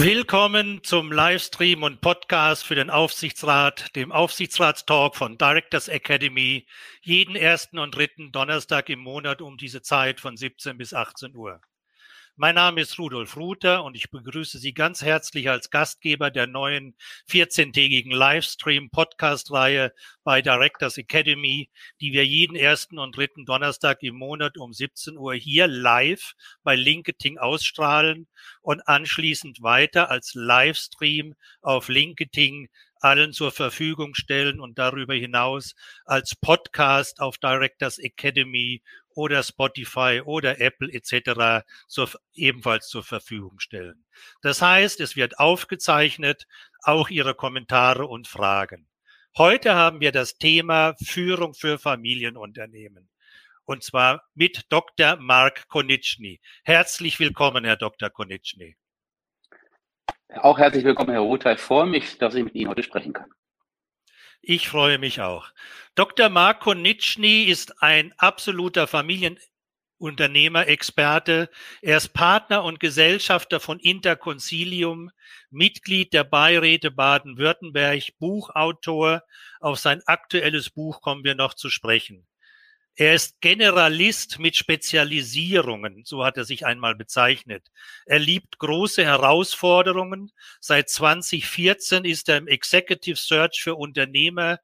Willkommen zum Livestream und Podcast für den Aufsichtsrat, dem Aufsichtsratstalk von Directors Academy, jeden ersten und dritten Donnerstag im Monat um diese Zeit von 17 bis 18 Uhr. Mein Name ist Rudolf Ruther und ich begrüße Sie ganz herzlich als Gastgeber der neuen 14-tägigen Livestream-Podcast-Reihe bei Directors Academy, die wir jeden ersten und dritten Donnerstag im Monat um 17 Uhr hier live bei LinkedIn ausstrahlen und anschließend weiter als Livestream auf LinkedIn allen zur Verfügung stellen und darüber hinaus als Podcast auf Directors Academy oder Spotify oder Apple etc. Zur, ebenfalls zur Verfügung stellen. Das heißt, es wird aufgezeichnet, auch Ihre Kommentare und Fragen. Heute haben wir das Thema Führung für Familienunternehmen. Und zwar mit Dr. Mark Konitschny. Herzlich willkommen, Herr Dr. Konitschny. Auch herzlich willkommen, Herr Rother. Ich freue mich, dass ich mit Ihnen heute sprechen kann. Ich freue mich auch. Dr. Marko Nitschny ist ein absoluter Familienunternehmer, Experte. Er ist Partner und Gesellschafter von Interconcilium, Mitglied der Beiräte Baden-Württemberg, Buchautor. Auf sein aktuelles Buch kommen wir noch zu sprechen. Er ist Generalist mit Spezialisierungen, so hat er sich einmal bezeichnet. Er liebt große Herausforderungen. Seit 2014 ist er im Executive Search für Unternehmer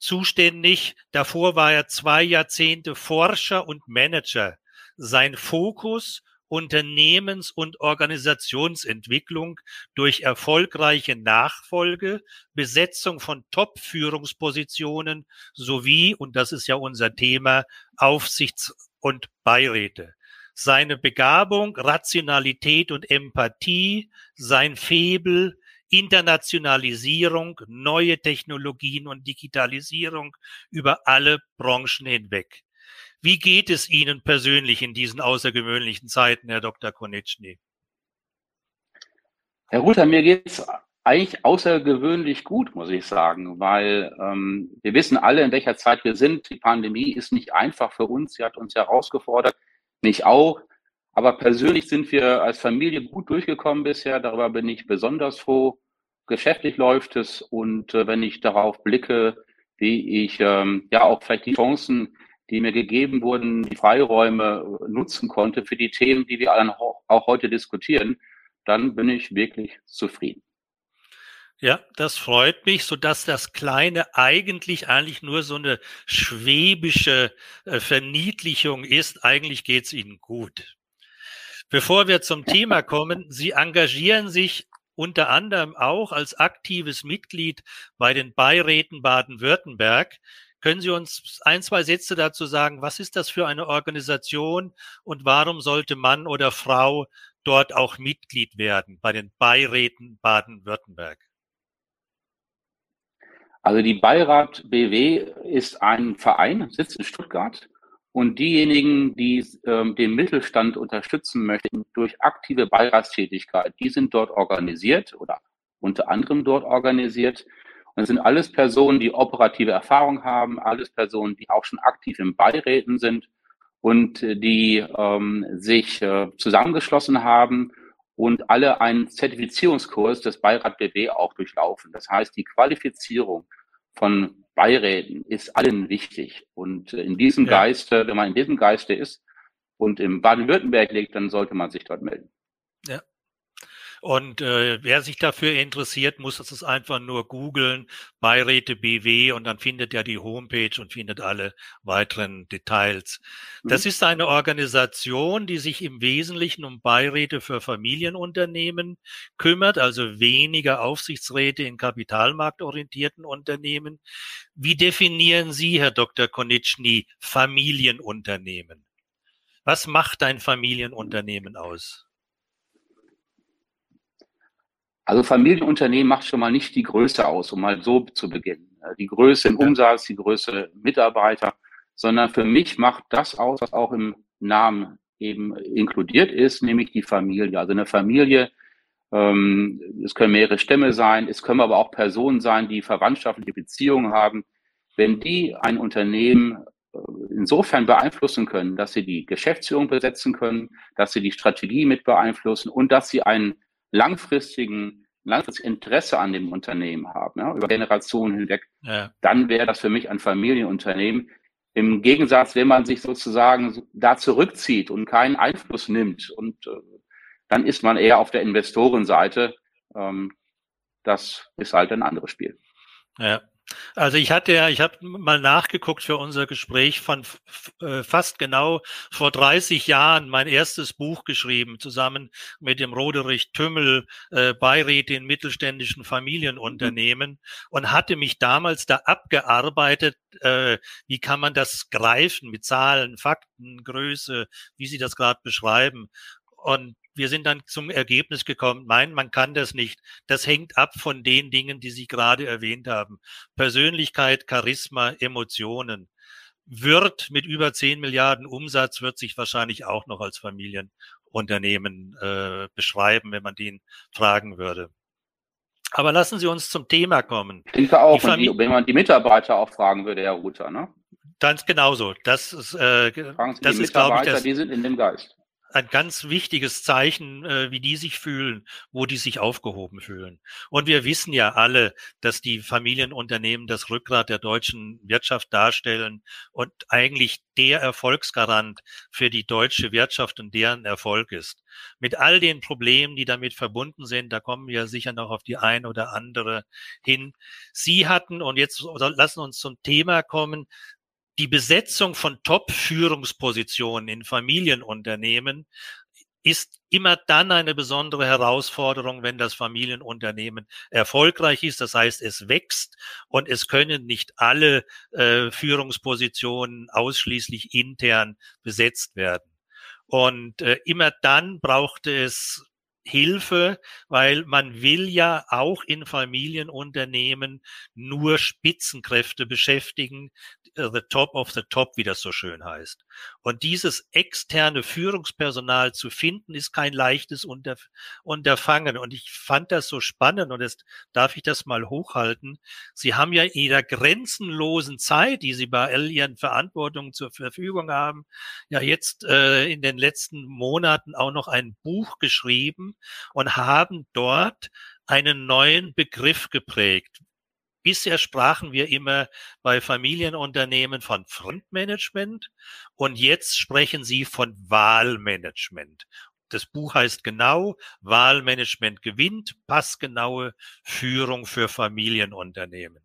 zuständig. Davor war er zwei Jahrzehnte Forscher und Manager. Sein Fokus Unternehmens- und Organisationsentwicklung durch erfolgreiche Nachfolge, Besetzung von Top-Führungspositionen sowie, und das ist ja unser Thema, Aufsichts- und Beiräte. Seine Begabung, Rationalität und Empathie, sein Febel, Internationalisierung, neue Technologien und Digitalisierung über alle Branchen hinweg. Wie geht es Ihnen persönlich in diesen außergewöhnlichen Zeiten, Herr Dr. Konitschny? Herr Ruther, mir geht es eigentlich außergewöhnlich gut, muss ich sagen, weil ähm, wir wissen alle, in welcher Zeit wir sind. Die Pandemie ist nicht einfach für uns, sie hat uns herausgefordert, nicht auch. Aber persönlich sind wir als Familie gut durchgekommen bisher. Darüber bin ich besonders froh. Geschäftlich läuft es und äh, wenn ich darauf blicke, wie ich ähm, ja auch vielleicht die Chancen die mir gegeben wurden, die Freiräume nutzen konnte für die Themen, die wir auch heute diskutieren, dann bin ich wirklich zufrieden. Ja, das freut mich, so dass das Kleine eigentlich eigentlich nur so eine schwäbische äh, Verniedlichung ist. Eigentlich geht's Ihnen gut. Bevor wir zum Thema kommen, Sie engagieren sich unter anderem auch als aktives Mitglied bei den Beiräten Baden-Württemberg. Können Sie uns ein, zwei Sätze dazu sagen, was ist das für eine Organisation und warum sollte Mann oder Frau dort auch Mitglied werden bei den Beiräten Baden-Württemberg? Also die Beirat BW ist ein Verein, sitzt in Stuttgart und diejenigen, die ähm, den Mittelstand unterstützen möchten durch aktive Beiratstätigkeit, die sind dort organisiert oder unter anderem dort organisiert. Das sind alles Personen, die operative Erfahrung haben, alles Personen, die auch schon aktiv in Beiräten sind und äh, die ähm, sich äh, zusammengeschlossen haben und alle einen Zertifizierungskurs des Beirat BW auch durchlaufen. Das heißt, die Qualifizierung von Beiräten ist allen wichtig. Und äh, in diesem ja. Geiste, wenn man in diesem Geiste ist und im Baden-Württemberg liegt, dann sollte man sich dort melden. Ja, und äh, wer sich dafür interessiert, muss es einfach nur googeln, Beiräte BW und dann findet er die Homepage und findet alle weiteren Details. Das mhm. ist eine Organisation, die sich im Wesentlichen um Beiräte für Familienunternehmen kümmert, also weniger Aufsichtsräte in kapitalmarktorientierten Unternehmen. Wie definieren Sie, Herr Dr. Konitschny, Familienunternehmen? Was macht ein Familienunternehmen aus? Also Familienunternehmen macht schon mal nicht die Größe aus, um mal so zu beginnen. Äh, die Größe im Umsatz, die Größe Mitarbeiter, sondern für mich macht das aus, was auch im Namen eben inkludiert ist, nämlich die Familie. Also eine Familie, ähm, es können mehrere Stämme sein, es können aber auch Personen sein, die verwandtschaftliche Beziehungen haben. Wenn die ein Unternehmen äh, insofern beeinflussen können, dass sie die Geschäftsführung besetzen können, dass sie die Strategie mit beeinflussen und dass sie einen langfristigen langfristiges Interesse an dem Unternehmen haben, ja, über Generationen hinweg, ja. dann wäre das für mich ein Familienunternehmen. Im Gegensatz, wenn man sich sozusagen da zurückzieht und keinen Einfluss nimmt, und äh, dann ist man eher auf der Investorenseite. Ähm, das ist halt ein anderes Spiel. Ja. Also ich hatte ja, ich habe mal nachgeguckt für unser Gespräch von äh, fast genau vor 30 Jahren mein erstes Buch geschrieben, zusammen mit dem Roderich Tümmel, äh, Beiräte in mittelständischen Familienunternehmen mhm. und hatte mich damals da abgearbeitet, äh, wie kann man das greifen mit Zahlen, Fakten, Größe, wie Sie das gerade beschreiben. Und wir sind dann zum Ergebnis gekommen, nein, man kann das nicht. Das hängt ab von den Dingen, die Sie gerade erwähnt haben. Persönlichkeit, Charisma, Emotionen. Wird mit über 10 Milliarden Umsatz, wird sich wahrscheinlich auch noch als Familienunternehmen äh, beschreiben, wenn man den fragen würde. Aber lassen Sie uns zum Thema kommen. Ich denke auch, die wenn man die Mitarbeiter auch fragen würde, Herr Ruther, ne? Ganz genauso. Das ist, äh, das ist glaube ich, das, die sind in dem Geist ein ganz wichtiges Zeichen, äh, wie die sich fühlen, wo die sich aufgehoben fühlen. Und wir wissen ja alle, dass die Familienunternehmen das Rückgrat der deutschen Wirtschaft darstellen und eigentlich der Erfolgsgarant für die deutsche Wirtschaft und deren Erfolg ist. Mit all den Problemen, die damit verbunden sind, da kommen wir sicher noch auf die ein oder andere hin. Sie hatten, und jetzt lassen uns zum Thema kommen, die Besetzung von Top-Führungspositionen in Familienunternehmen ist immer dann eine besondere Herausforderung, wenn das Familienunternehmen erfolgreich ist. Das heißt, es wächst und es können nicht alle äh, Führungspositionen ausschließlich intern besetzt werden. Und äh, immer dann brauchte es Hilfe, weil man will ja auch in Familienunternehmen nur Spitzenkräfte beschäftigen, äh, the top of the top, wie das so schön heißt. Und dieses externe Führungspersonal zu finden, ist kein leichtes Unterf Unterfangen. Und ich fand das so spannend und jetzt darf ich das mal hochhalten. Sie haben ja in ihrer grenzenlosen Zeit, die Sie bei all Ihren Verantwortungen zur Verfügung haben, ja jetzt äh, in den letzten Monaten auch noch ein Buch geschrieben und haben dort einen neuen Begriff geprägt. Bisher sprachen wir immer bei Familienunternehmen von Frontmanagement und jetzt sprechen Sie von Wahlmanagement. Das Buch heißt genau Wahlmanagement gewinnt, passgenaue Führung für Familienunternehmen.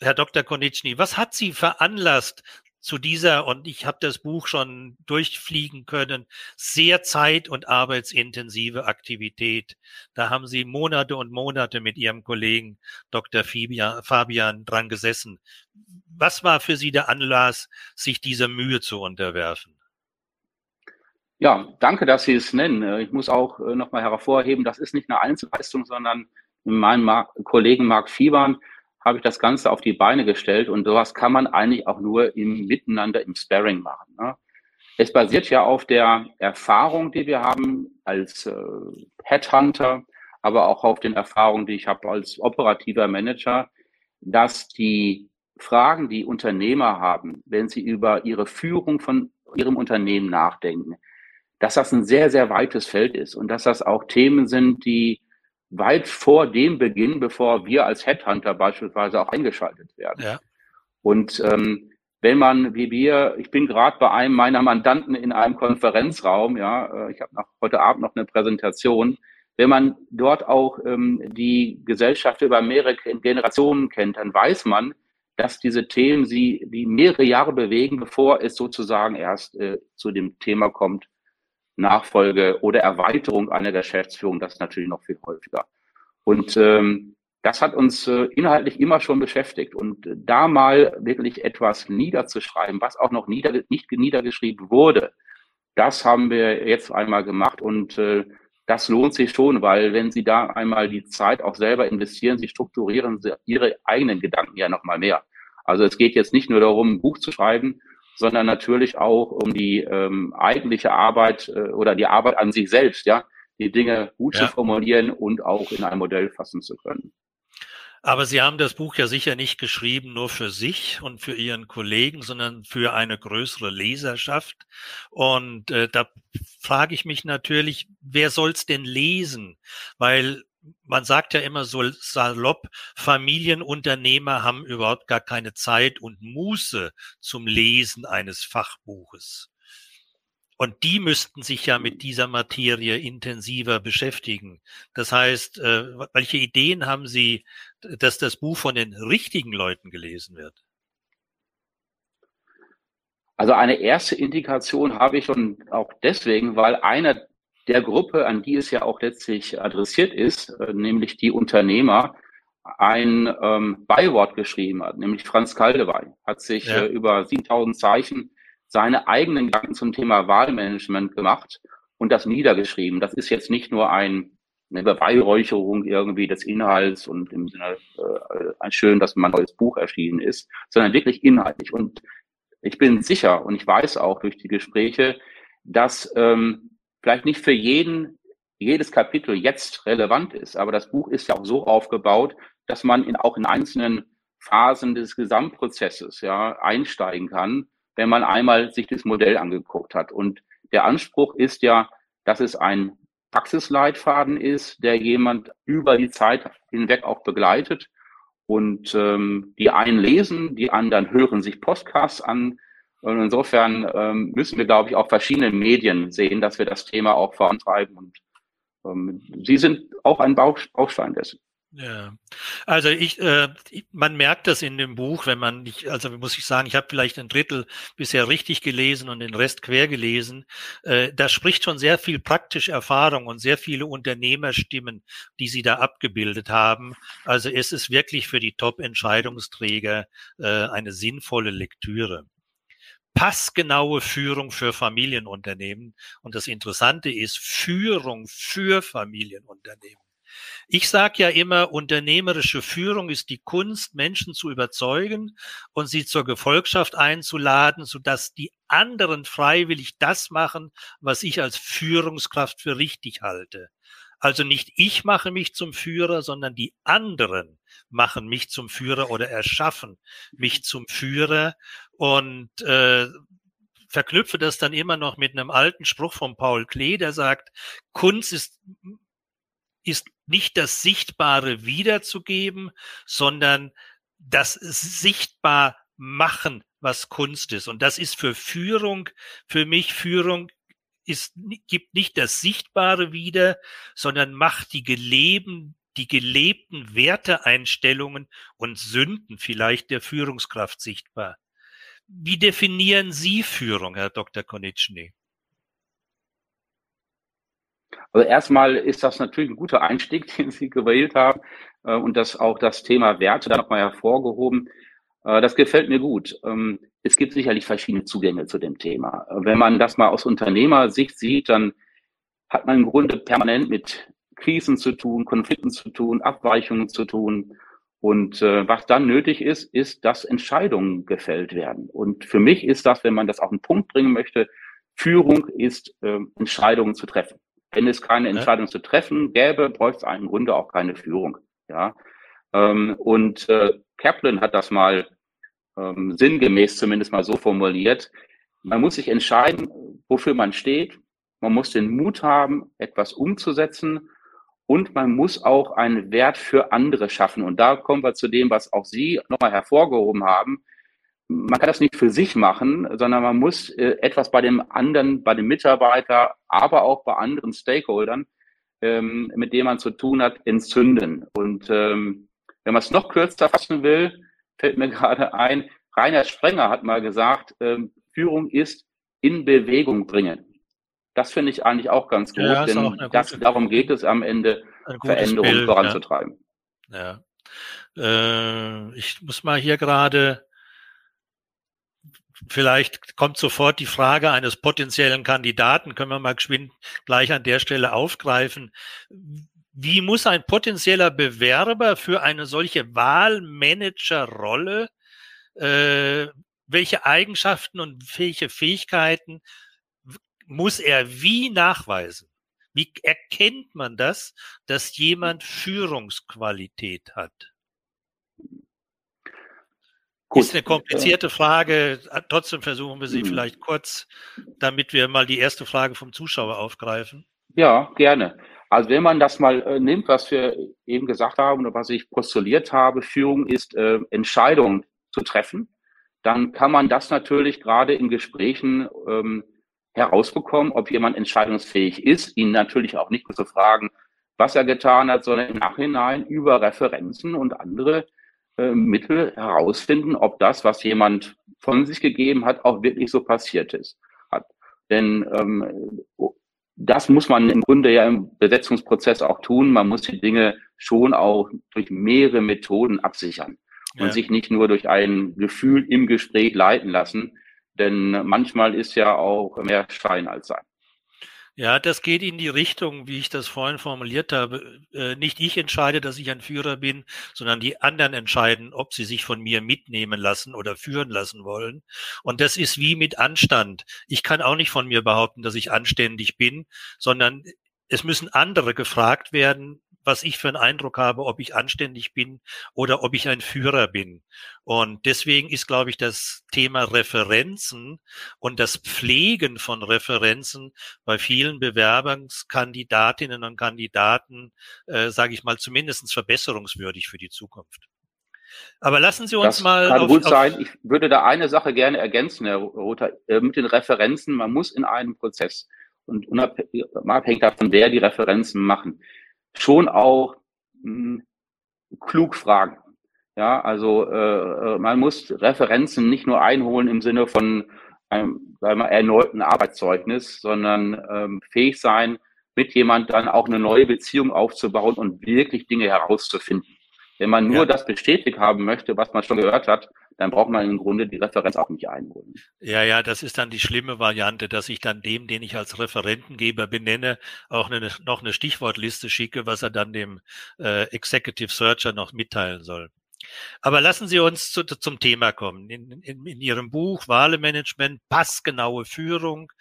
Herr Dr. Konitschny, was hat Sie veranlasst, zu dieser, und ich habe das Buch schon durchfliegen können, sehr zeit- und arbeitsintensive Aktivität. Da haben Sie Monate und Monate mit Ihrem Kollegen Dr. Fabian dran gesessen. Was war für Sie der Anlass, sich dieser Mühe zu unterwerfen? Ja, danke, dass Sie es nennen. Ich muss auch äh, nochmal hervorheben, das ist nicht eine Einzelleistung, sondern meinem Kollegen Marc Fiebern habe ich das Ganze auf die Beine gestellt und sowas kann man eigentlich auch nur im Miteinander, im Sparring machen. Ne? Es basiert ja auf der Erfahrung, die wir haben als äh, Headhunter, aber auch auf den Erfahrungen, die ich habe als operativer Manager, dass die Fragen, die Unternehmer haben, wenn sie über ihre Führung von ihrem Unternehmen nachdenken, dass das ein sehr, sehr weites Feld ist und dass das auch Themen sind, die weit vor dem Beginn, bevor wir als Headhunter beispielsweise auch eingeschaltet werden. Ja. Und ähm, wenn man, wie wir, ich bin gerade bei einem meiner Mandanten in einem Konferenzraum, ja, äh, ich habe heute Abend noch eine Präsentation, wenn man dort auch ähm, die Gesellschaft über mehrere Generationen kennt, dann weiß man, dass diese Themen sie die mehrere Jahre bewegen, bevor es sozusagen erst äh, zu dem Thema kommt, Nachfolge oder Erweiterung einer Geschäftsführung, das ist natürlich noch viel häufiger. Und ähm, das hat uns äh, inhaltlich immer schon beschäftigt. Und äh, da mal wirklich etwas niederzuschreiben, was auch noch nieder, nicht niedergeschrieben wurde, das haben wir jetzt einmal gemacht. Und äh, das lohnt sich schon, weil wenn Sie da einmal die Zeit auch selber investieren, Sie strukturieren Ihre eigenen Gedanken ja nochmal mehr. Also es geht jetzt nicht nur darum, ein Buch zu schreiben, sondern natürlich auch um die ähm, eigentliche Arbeit äh, oder die Arbeit an sich selbst, ja, die Dinge gut ja. zu formulieren und auch in ein Modell fassen zu können. Aber Sie haben das Buch ja sicher nicht geschrieben nur für sich und für Ihren Kollegen, sondern für eine größere Leserschaft. Und äh, da frage ich mich natürlich, wer soll's denn lesen? Weil man sagt ja immer so salopp, Familienunternehmer haben überhaupt gar keine Zeit und Muße zum Lesen eines Fachbuches. Und die müssten sich ja mit dieser Materie intensiver beschäftigen. Das heißt, äh, welche Ideen haben Sie, dass das Buch von den richtigen Leuten gelesen wird? Also eine erste Indikation habe ich schon auch deswegen, weil einer der Gruppe, an die es ja auch letztlich adressiert ist, äh, nämlich die Unternehmer, ein ähm, Beiwort geschrieben hat, nämlich Franz Kaldewey, hat sich ja. äh, über 7000 Zeichen seine eigenen Gedanken zum Thema Wahlmanagement gemacht und das niedergeschrieben. Das ist jetzt nicht nur ein, eine Beweihräucherung irgendwie des Inhalts und im Sinne äh, schön, dass mein neues Buch erschienen ist, sondern wirklich inhaltlich. Und ich bin sicher und ich weiß auch durch die Gespräche, dass ähm, vielleicht nicht für jeden jedes Kapitel jetzt relevant ist, aber das Buch ist ja auch so aufgebaut, dass man in, auch in einzelnen Phasen des Gesamtprozesses ja einsteigen kann, wenn man einmal sich das Modell angeguckt hat. Und der Anspruch ist ja, dass es ein Praxisleitfaden ist, der jemand über die Zeit hinweg auch begleitet und ähm, die einen lesen, die anderen hören sich Podcasts an. Und insofern ähm, müssen wir, glaube ich, auch verschiedene Medien sehen, dass wir das Thema auch vorantreiben. Und ähm, sie sind auch ein Baustein dessen. Ja, also ich, äh, man merkt das in dem Buch, wenn man nicht, also muss ich sagen, ich habe vielleicht ein Drittel bisher richtig gelesen und den Rest quer gelesen. Äh, da spricht schon sehr viel praktische Erfahrung und sehr viele Unternehmerstimmen, die sie da abgebildet haben. Also es ist wirklich für die Top-Entscheidungsträger äh, eine sinnvolle Lektüre passgenaue Führung für Familienunternehmen. Und das Interessante ist Führung für Familienunternehmen. Ich sage ja immer, unternehmerische Führung ist die Kunst, Menschen zu überzeugen und sie zur Gefolgschaft einzuladen, sodass die anderen freiwillig das machen, was ich als Führungskraft für richtig halte. Also nicht ich mache mich zum Führer, sondern die anderen machen mich zum Führer oder erschaffen mich zum Führer und äh, verknüpfe das dann immer noch mit einem alten Spruch von Paul Klee, der sagt, Kunst ist ist nicht das Sichtbare wiederzugeben, sondern das sichtbar machen, was Kunst ist. Und das ist für Führung, für mich Führung ist, gibt nicht das Sichtbare wieder, sondern macht die geleben, die gelebten Werteeinstellungen und Sünden vielleicht der Führungskraft sichtbar. Wie definieren Sie Führung, Herr Dr. Konitschny? Also erstmal ist das natürlich ein guter Einstieg, den Sie gewählt haben äh, und das auch das Thema Werte da nochmal hervorgehoben. Äh, das gefällt mir gut. Ähm, es gibt sicherlich verschiedene Zugänge zu dem Thema. Wenn man das mal aus Unternehmersicht sieht, dann hat man im Grunde permanent mit Krisen zu tun, Konflikten zu tun, Abweichungen zu tun. Und äh, was dann nötig ist, ist, dass Entscheidungen gefällt werden. Und für mich ist das, wenn man das auf den Punkt bringen möchte, Führung ist, äh, Entscheidungen zu treffen. Wenn es keine Entscheidung zu treffen gäbe, bräuchte es im Grunde auch keine Führung. Ja. Ähm, und äh, Kaplan hat das mal ähm, sinngemäß zumindest mal so formuliert. Man muss sich entscheiden, wofür man steht. Man muss den Mut haben, etwas umzusetzen. Und man muss auch einen Wert für andere schaffen. Und da kommen wir zu dem, was auch Sie nochmal hervorgehoben haben man kann das nicht für sich machen, sondern man muss äh, etwas bei dem anderen, bei dem Mitarbeiter, aber auch bei anderen Stakeholdern, ähm, mit denen man zu tun hat, entzünden. Und ähm, wenn man es noch kürzer fassen will, fällt mir gerade ein, Rainer Sprenger hat mal gesagt, ähm, Führung ist in Bewegung bringen. Das finde ich eigentlich auch ganz gut, ja, denn das, darum geht es am Ende, Veränderungen voranzutreiben. Ja. ja. Äh, ich muss mal hier gerade Vielleicht kommt sofort die Frage eines potenziellen Kandidaten, können wir mal geschwind gleich an der Stelle aufgreifen. Wie muss ein potenzieller Bewerber für eine solche Wahlmanagerrolle, äh, welche Eigenschaften und welche Fähigkeiten muss er wie nachweisen? Wie erkennt man das, dass jemand Führungsqualität hat? Gut. Ist eine komplizierte Frage. Trotzdem versuchen wir sie mhm. vielleicht kurz, damit wir mal die erste Frage vom Zuschauer aufgreifen. Ja, gerne. Also wenn man das mal äh, nimmt, was wir eben gesagt haben oder was ich postuliert habe, Führung ist äh, Entscheidungen zu treffen, dann kann man das natürlich gerade in Gesprächen ähm, herausbekommen, ob jemand entscheidungsfähig ist, ihn natürlich auch nicht nur zu fragen, was er getan hat, sondern im Nachhinein über Referenzen und andere äh, Mittel herausfinden, ob das, was jemand von sich gegeben hat, auch wirklich so passiert ist. Hat. Denn ähm, das muss man im Grunde ja im Besetzungsprozess auch tun. Man muss die Dinge schon auch durch mehrere Methoden absichern und ja. sich nicht nur durch ein Gefühl im Gespräch leiten lassen. Denn manchmal ist ja auch mehr Schein als Sein. Ja, das geht in die Richtung, wie ich das vorhin formuliert habe. Äh, nicht ich entscheide, dass ich ein Führer bin, sondern die anderen entscheiden, ob sie sich von mir mitnehmen lassen oder führen lassen wollen. Und das ist wie mit Anstand. Ich kann auch nicht von mir behaupten, dass ich anständig bin, sondern es müssen andere gefragt werden, was ich für einen Eindruck habe, ob ich anständig bin oder ob ich ein Führer bin. Und deswegen ist, glaube ich, das Thema Referenzen und das Pflegen von Referenzen bei vielen Bewerbungskandidatinnen und Kandidaten, äh, sage ich mal, zumindest verbesserungswürdig für die Zukunft. Aber lassen Sie uns das mal. Kann auf, gut sein. Ich würde da eine Sache gerne ergänzen, Herr Rother, äh, mit den Referenzen. Man muss in einem Prozess und unabhängig davon, wer die Referenzen machen, schon auch mh, hm, klug fragen. Ja, also äh, äh, man muss Referenzen nicht nur einholen im Sinne von einem sagen wir, erneuten Arbeitszeugnis, sondern ähm, fähig sein, mit jemand dann auch eine neue Beziehung aufzubauen und wirklich Dinge herauszufinden. Wenn man nur ja. das bestätigt haben möchte, was man schon gehört hat, dann braucht man im Grunde die Referenz auch nicht einholen. Ja, ja, das ist dann die schlimme Variante, dass ich dann dem, den ich als Referentengeber benenne, auch eine, noch eine Stichwortliste schicke, was er dann dem äh, Executive Searcher noch mitteilen soll. Aber lassen Sie uns zu, zum Thema kommen. In, in, in Ihrem Buch Wahlemanagement, passgenaue Führung,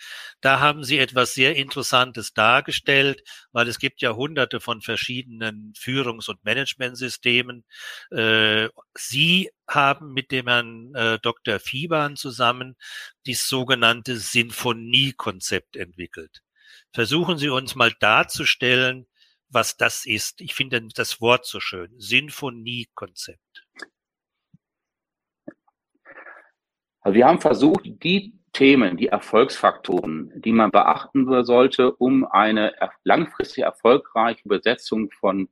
da haben Sie etwas sehr Interessantes dargestellt, weil es gibt ja hunderte von verschiedenen Führungs- und Managementsystemen. Äh, Sie haben mit dem Herrn äh, Dr. Fiebern zusammen das sogenannte Sinfoniekonzept entwickelt. Versuchen Sie uns mal darzustellen, was das ist. Ich finde das Wort so schön. Sinfoniekonzept. Also wir haben versucht, die Themen, die Erfolgsfaktoren, die man beachten sollte, um eine langfristig erfolgreiche Besetzung von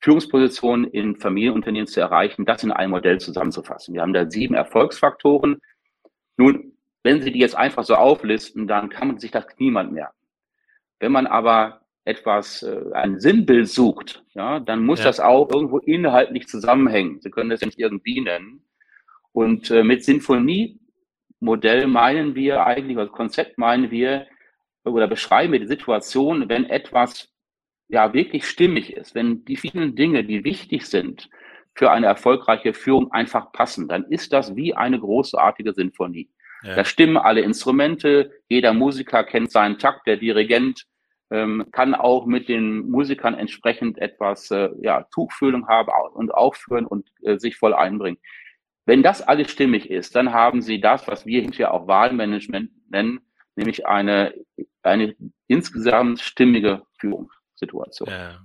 Führungspositionen in Familienunternehmen zu erreichen, das in ein Modell zusammenzufassen. Wir haben da sieben Erfolgsfaktoren. Nun, wenn Sie die jetzt einfach so auflisten, dann kann man sich das niemand merken. Wenn man aber etwas, äh, ein Sinnbild sucht, ja, dann muss ja. das auch irgendwo inhaltlich zusammenhängen. Sie können das ja nicht irgendwie nennen. Und äh, mit Sinfoniemodell meinen wir eigentlich, als Konzept meinen wir oder beschreiben wir die Situation, wenn etwas ja wirklich stimmig ist, wenn die vielen Dinge, die wichtig sind für eine erfolgreiche Führung, einfach passen, dann ist das wie eine großartige Sinfonie. Ja. Da stimmen alle Instrumente, jeder Musiker kennt seinen Takt, der Dirigent ähm, kann auch mit den Musikern entsprechend etwas äh, ja, Tuchfühlung haben und aufführen und äh, sich voll einbringen. Wenn das alles stimmig ist, dann haben Sie das, was wir hinterher auch Wahlmanagement nennen, nämlich eine, eine insgesamt stimmige Führungssituation. Ja.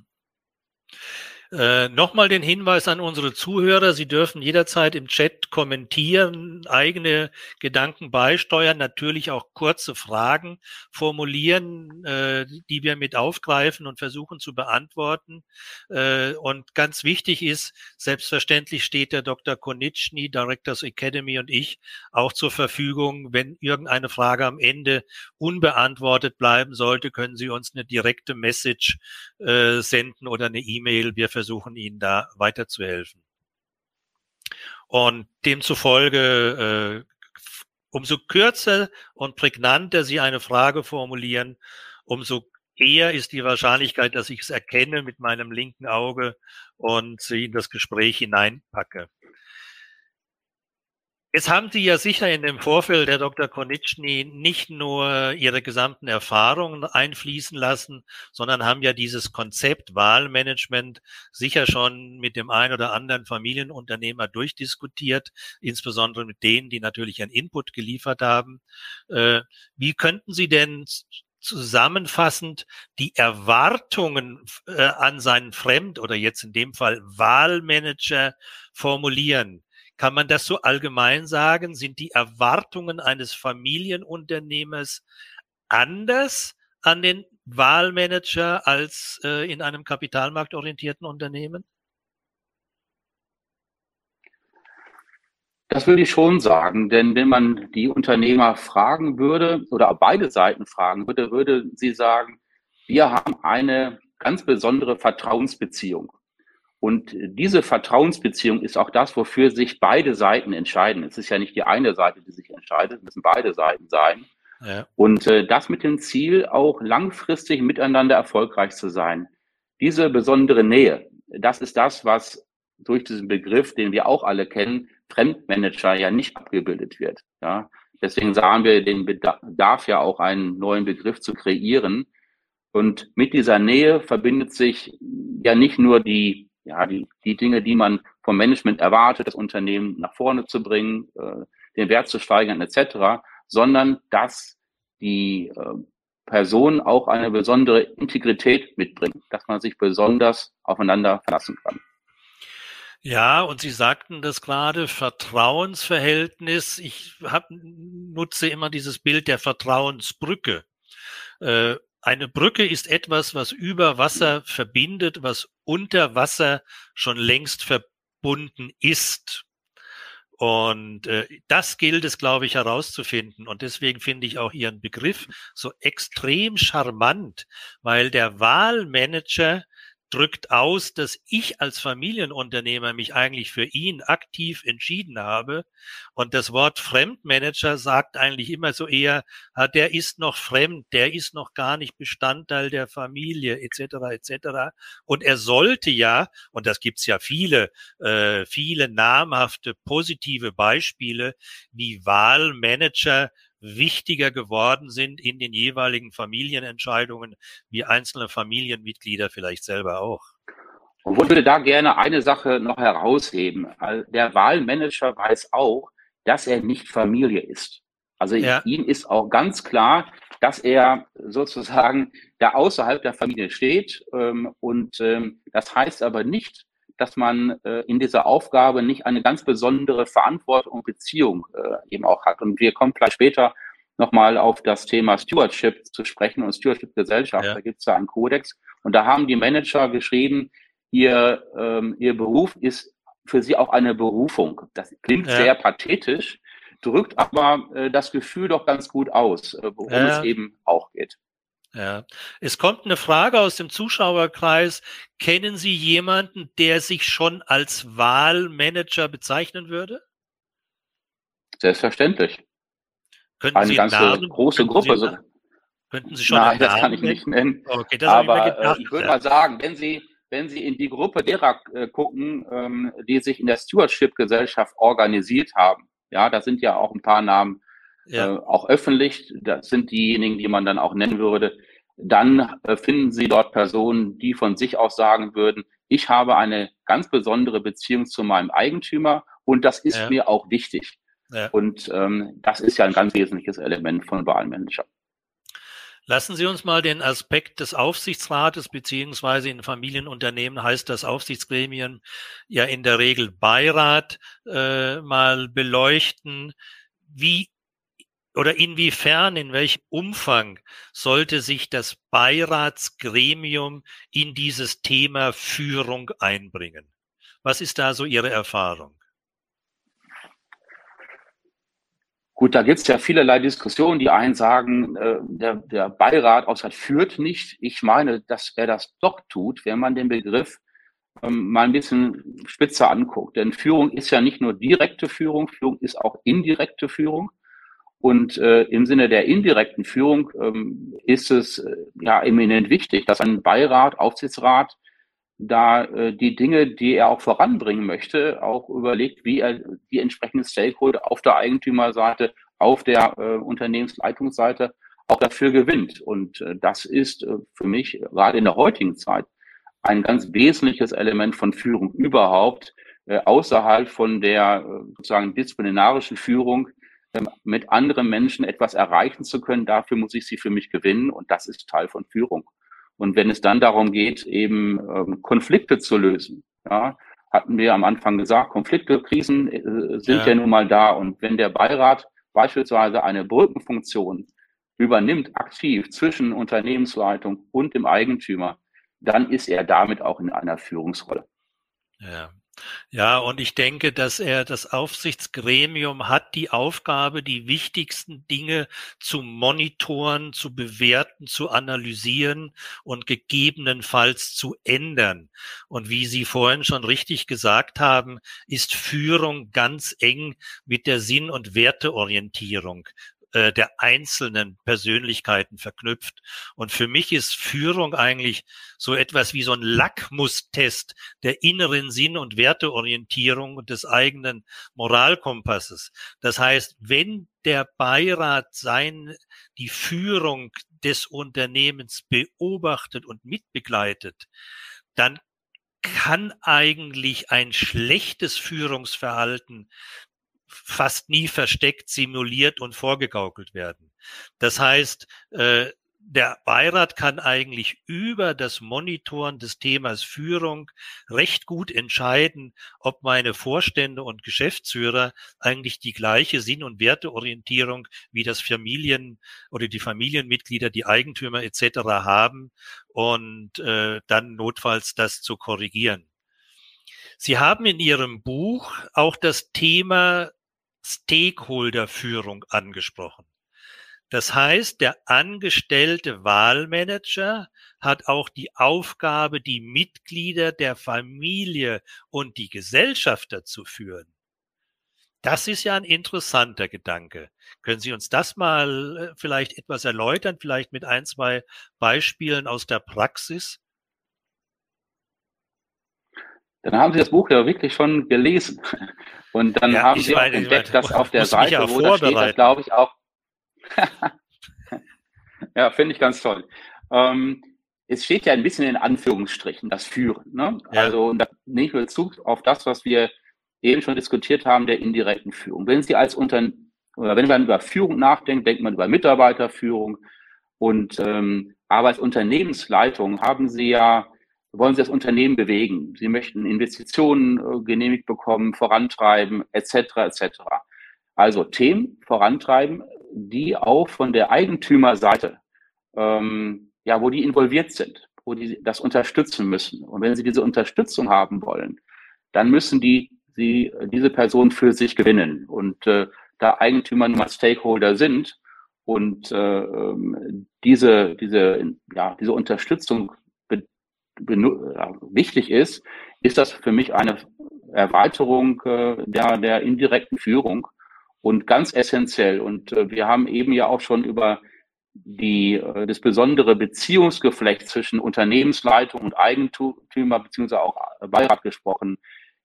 Äh, Nochmal den Hinweis an unsere Zuhörer, Sie dürfen jederzeit im Chat kommentieren, eigene Gedanken beisteuern, natürlich auch kurze Fragen formulieren, äh, die wir mit aufgreifen und versuchen zu beantworten. Äh, und ganz wichtig ist, selbstverständlich steht der Dr. Konitschny, Directors Academy und ich auch zur Verfügung. Wenn irgendeine Frage am Ende unbeantwortet bleiben sollte, können Sie uns eine direkte Message äh, senden oder eine E-Mail. Wir versuchen ihnen da weiterzuhelfen. Und demzufolge, äh, umso kürzer und prägnanter Sie eine Frage formulieren, umso eher ist die Wahrscheinlichkeit, dass ich es erkenne mit meinem linken Auge und Sie in das Gespräch hineinpacke. Jetzt haben Sie ja sicher in dem Vorfeld, Herr Dr. Konitschny, nicht nur Ihre gesamten Erfahrungen einfließen lassen, sondern haben ja dieses Konzept Wahlmanagement sicher schon mit dem einen oder anderen Familienunternehmer durchdiskutiert, insbesondere mit denen, die natürlich einen Input geliefert haben. Äh, wie könnten Sie denn zusammenfassend die Erwartungen äh, an seinen Fremd- oder jetzt in dem Fall Wahlmanager formulieren? Kann man das so allgemein sagen? Sind die Erwartungen eines Familienunternehmers anders an den Wahlmanager als äh, in einem kapitalmarktorientierten Unternehmen? Das würde ich schon sagen, denn wenn man die Unternehmer fragen würde oder beide Seiten fragen würde, würde sie sagen, wir haben eine ganz besondere Vertrauensbeziehung. Und diese Vertrauensbeziehung ist auch das, wofür sich beide Seiten entscheiden. Es ist ja nicht die eine Seite, die sich entscheidet, es müssen beide Seiten sein. Ja. Und äh, das mit dem Ziel, auch langfristig miteinander erfolgreich zu sein. Diese besondere Nähe, das ist das, was durch diesen Begriff, den wir auch alle kennen, Fremdmanager ja nicht abgebildet wird. Ja. Deswegen sahen wir den Bedarf ja auch einen neuen Begriff zu kreieren. Und mit dieser Nähe verbindet sich ja nicht nur die ja, die, die Dinge, die man vom Management erwartet, das Unternehmen nach vorne zu bringen, äh, den Wert zu steigern etc., sondern dass die äh, Person auch eine besondere Integrität mitbringt, dass man sich besonders aufeinander verlassen kann. Ja, und Sie sagten das gerade, Vertrauensverhältnis. Ich hab, nutze immer dieses Bild der Vertrauensbrücke. Äh, eine Brücke ist etwas, was über Wasser verbindet, was unter Wasser schon längst verbunden ist. Und äh, das gilt es, glaube ich, herauszufinden. Und deswegen finde ich auch Ihren Begriff so extrem charmant, weil der Wahlmanager drückt aus, dass ich als Familienunternehmer mich eigentlich für ihn aktiv entschieden habe. Und das Wort Fremdmanager sagt eigentlich immer so eher, ah, der ist noch fremd, der ist noch gar nicht Bestandteil der Familie etc. etc. Und er sollte ja, und das gibt's ja viele, äh, viele namhafte positive Beispiele, wie Wahlmanager wichtiger geworden sind in den jeweiligen Familienentscheidungen, wie einzelne Familienmitglieder vielleicht selber auch. Und ich würde da gerne eine Sache noch herausheben. Der Wahlmanager weiß auch, dass er nicht Familie ist. Also ja. ihm ist auch ganz klar, dass er sozusagen da außerhalb der Familie steht. Ähm, und ähm, das heißt aber nicht, dass man äh, in dieser Aufgabe nicht eine ganz besondere Verantwortung und Beziehung äh, eben auch hat. Und wir kommen vielleicht später nochmal auf das Thema Stewardship zu sprechen und Stewardship-Gesellschaft. Ja. Da gibt es ja einen Kodex. Und da haben die Manager geschrieben, ihr, ähm, ihr Beruf ist für sie auch eine Berufung. Das klingt ja. sehr pathetisch, drückt aber äh, das Gefühl doch ganz gut aus, äh, worum ja. es eben auch geht. Ja. Es kommt eine Frage aus dem Zuschauerkreis. Kennen Sie jemanden, der sich schon als Wahlmanager bezeichnen würde? Selbstverständlich. Könnten eine Sie ganze Namen, große Gruppe. Sie, könnten Sie schon Nein, das kann ich nicht nennen. Okay, Aber ich, gedacht, ich würde ja. mal sagen, wenn Sie, wenn Sie in die Gruppe derer äh, gucken, ähm, die sich in der Stewardship-Gesellschaft organisiert haben, ja, da sind ja auch ein paar Namen ja. äh, auch öffentlich. Das sind diejenigen, die man dann auch nennen würde. Dann äh, finden Sie dort Personen, die von sich aus sagen würden, ich habe eine ganz besondere Beziehung zu meinem Eigentümer und das ist ja. mir auch wichtig. Ja. Und ähm, das ist ja ein ganz wesentliches Element von Wahlmanager. Lassen Sie uns mal den Aspekt des Aufsichtsrates beziehungsweise in Familienunternehmen heißt das Aufsichtsgremien ja in der Regel Beirat äh, mal beleuchten. Wie oder inwiefern, in welchem Umfang sollte sich das Beiratsgremium in dieses Thema Führung einbringen? Was ist da so Ihre Erfahrung? Gut, da gibt es ja vielerlei Diskussionen. Die einen sagen, äh, der, der Beirat Außerhalb führt nicht. Ich meine, dass er das doch tut, wenn man den Begriff ähm, mal ein bisschen spitzer anguckt. Denn Führung ist ja nicht nur direkte Führung, Führung ist auch indirekte Führung. Und äh, im Sinne der indirekten Führung ähm, ist es äh, ja eminent wichtig, dass ein Beirat, Aufsichtsrat da äh, die Dinge, die er auch voranbringen möchte, auch überlegt, wie er die entsprechenden Stakeholder auf der Eigentümerseite, auf der äh, Unternehmensleitungsseite auch dafür gewinnt. Und äh, das ist äh, für mich gerade in der heutigen Zeit ein ganz wesentliches Element von Führung überhaupt, äh, außerhalb von der äh, sozusagen disziplinarischen Führung, mit anderen Menschen etwas erreichen zu können. Dafür muss ich sie für mich gewinnen und das ist Teil von Führung. Und wenn es dann darum geht, eben ähm, Konflikte zu lösen, ja, hatten wir am Anfang gesagt, Konflikte, Krisen äh, sind ja. ja nun mal da. Und wenn der Beirat beispielsweise eine Brückenfunktion übernimmt, aktiv zwischen Unternehmensleitung und dem Eigentümer, dann ist er damit auch in einer Führungsrolle. Ja. Ja, und ich denke, dass er das Aufsichtsgremium hat die Aufgabe, die wichtigsten Dinge zu monitoren, zu bewerten, zu analysieren und gegebenenfalls zu ändern. Und wie Sie vorhin schon richtig gesagt haben, ist Führung ganz eng mit der Sinn- und Werteorientierung äh, der einzelnen Persönlichkeiten verknüpft. Und für mich ist Führung eigentlich so etwas wie so ein Lackmustest der inneren Sinn- und Werteorientierung und des eigenen Moralkompasses. Das heißt, wenn der Beirat sein, die Führung des Unternehmens beobachtet und mitbegleitet, dann kann eigentlich ein schlechtes Führungsverhalten fast nie versteckt, simuliert und vorgegaukelt werden. Das heißt, äh, der Beirat kann eigentlich über das Monitoren des Themas Führung recht gut entscheiden, ob meine Vorstände und Geschäftsführer eigentlich die gleiche Sinn- und Werteorientierung wie das Familien oder die Familienmitglieder, die Eigentümer etc. haben und äh, dann notfalls das zu korrigieren. Sie haben in Ihrem Buch auch das Thema Stakeholderführung angesprochen. Das heißt, der angestellte Wahlmanager hat auch die Aufgabe, die Mitglieder der Familie und die Gesellschafter zu führen. Das ist ja ein interessanter Gedanke. Können Sie uns das mal äh, vielleicht etwas erläutern, vielleicht mit ein, zwei Beispielen aus der Praxis? Dann haben Sie das Buch ja wirklich schon gelesen. Und dann ja, haben Sie meine, entdeckt, meine, dass auf der Seite, wo da steht, das glaube ich auch. ja, finde ich ganz toll. Ähm, es steht ja ein bisschen in Anführungsstrichen, das Führen. Ne? Ja. Also, und da nehme ich Bezug auf das, was wir eben schon diskutiert haben, der indirekten Führung. Wenn Sie als Unternehmen, oder wenn man über Führung nachdenkt, denkt man über Mitarbeiterführung. Und ähm, aber als Unternehmensleitung haben Sie ja wollen Sie das Unternehmen bewegen. Sie möchten Investitionen äh, genehmigt bekommen, vorantreiben, etc. etc. Also Themen vorantreiben, die auch von der Eigentümerseite, ähm, ja, wo die involviert sind, wo die das unterstützen müssen. Und wenn Sie diese Unterstützung haben wollen, dann müssen die Sie diese Person für sich gewinnen. Und äh, da Eigentümer nun mal Stakeholder sind und äh, ähm, diese diese ja diese Unterstützung wichtig ist, ist das für mich eine Erweiterung äh, der, der indirekten Führung und ganz essentiell. Und äh, wir haben eben ja auch schon über die, äh, das besondere Beziehungsgeflecht zwischen Unternehmensleitung und Eigentümer beziehungsweise auch Beirat gesprochen.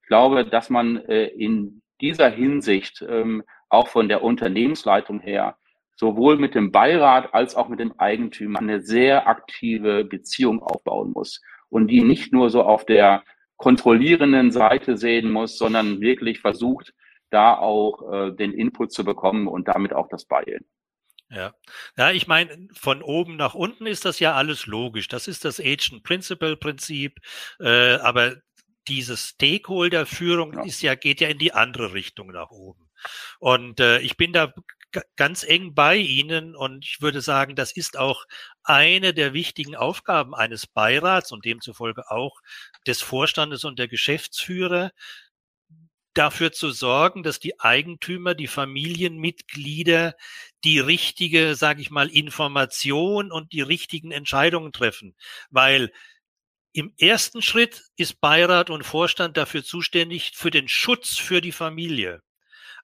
Ich glaube, dass man in dieser Hinsicht ähm, auch von der Unternehmensleitung her sowohl mit dem Beirat als auch mit dem Eigentümer eine sehr aktive Beziehung aufbauen muss und die nicht nur so auf der kontrollierenden Seite sehen muss, sondern wirklich versucht, da auch äh, den Input zu bekommen und damit auch das Buy-in. Ja. ja, ich meine, von oben nach unten ist das ja alles logisch. Das ist das Agent Principle Prinzip. Äh, aber diese Stakeholder-Führung ja. ist ja, geht ja in die andere Richtung nach oben. Und äh, ich bin da ganz eng bei Ihnen und ich würde sagen, das ist auch eine der wichtigen Aufgaben eines Beirats und demzufolge auch des Vorstandes und der Geschäftsführer, dafür zu sorgen, dass die Eigentümer, die Familienmitglieder die richtige, sage ich mal, Information und die richtigen Entscheidungen treffen, weil im ersten Schritt ist Beirat und Vorstand dafür zuständig für den Schutz für die Familie.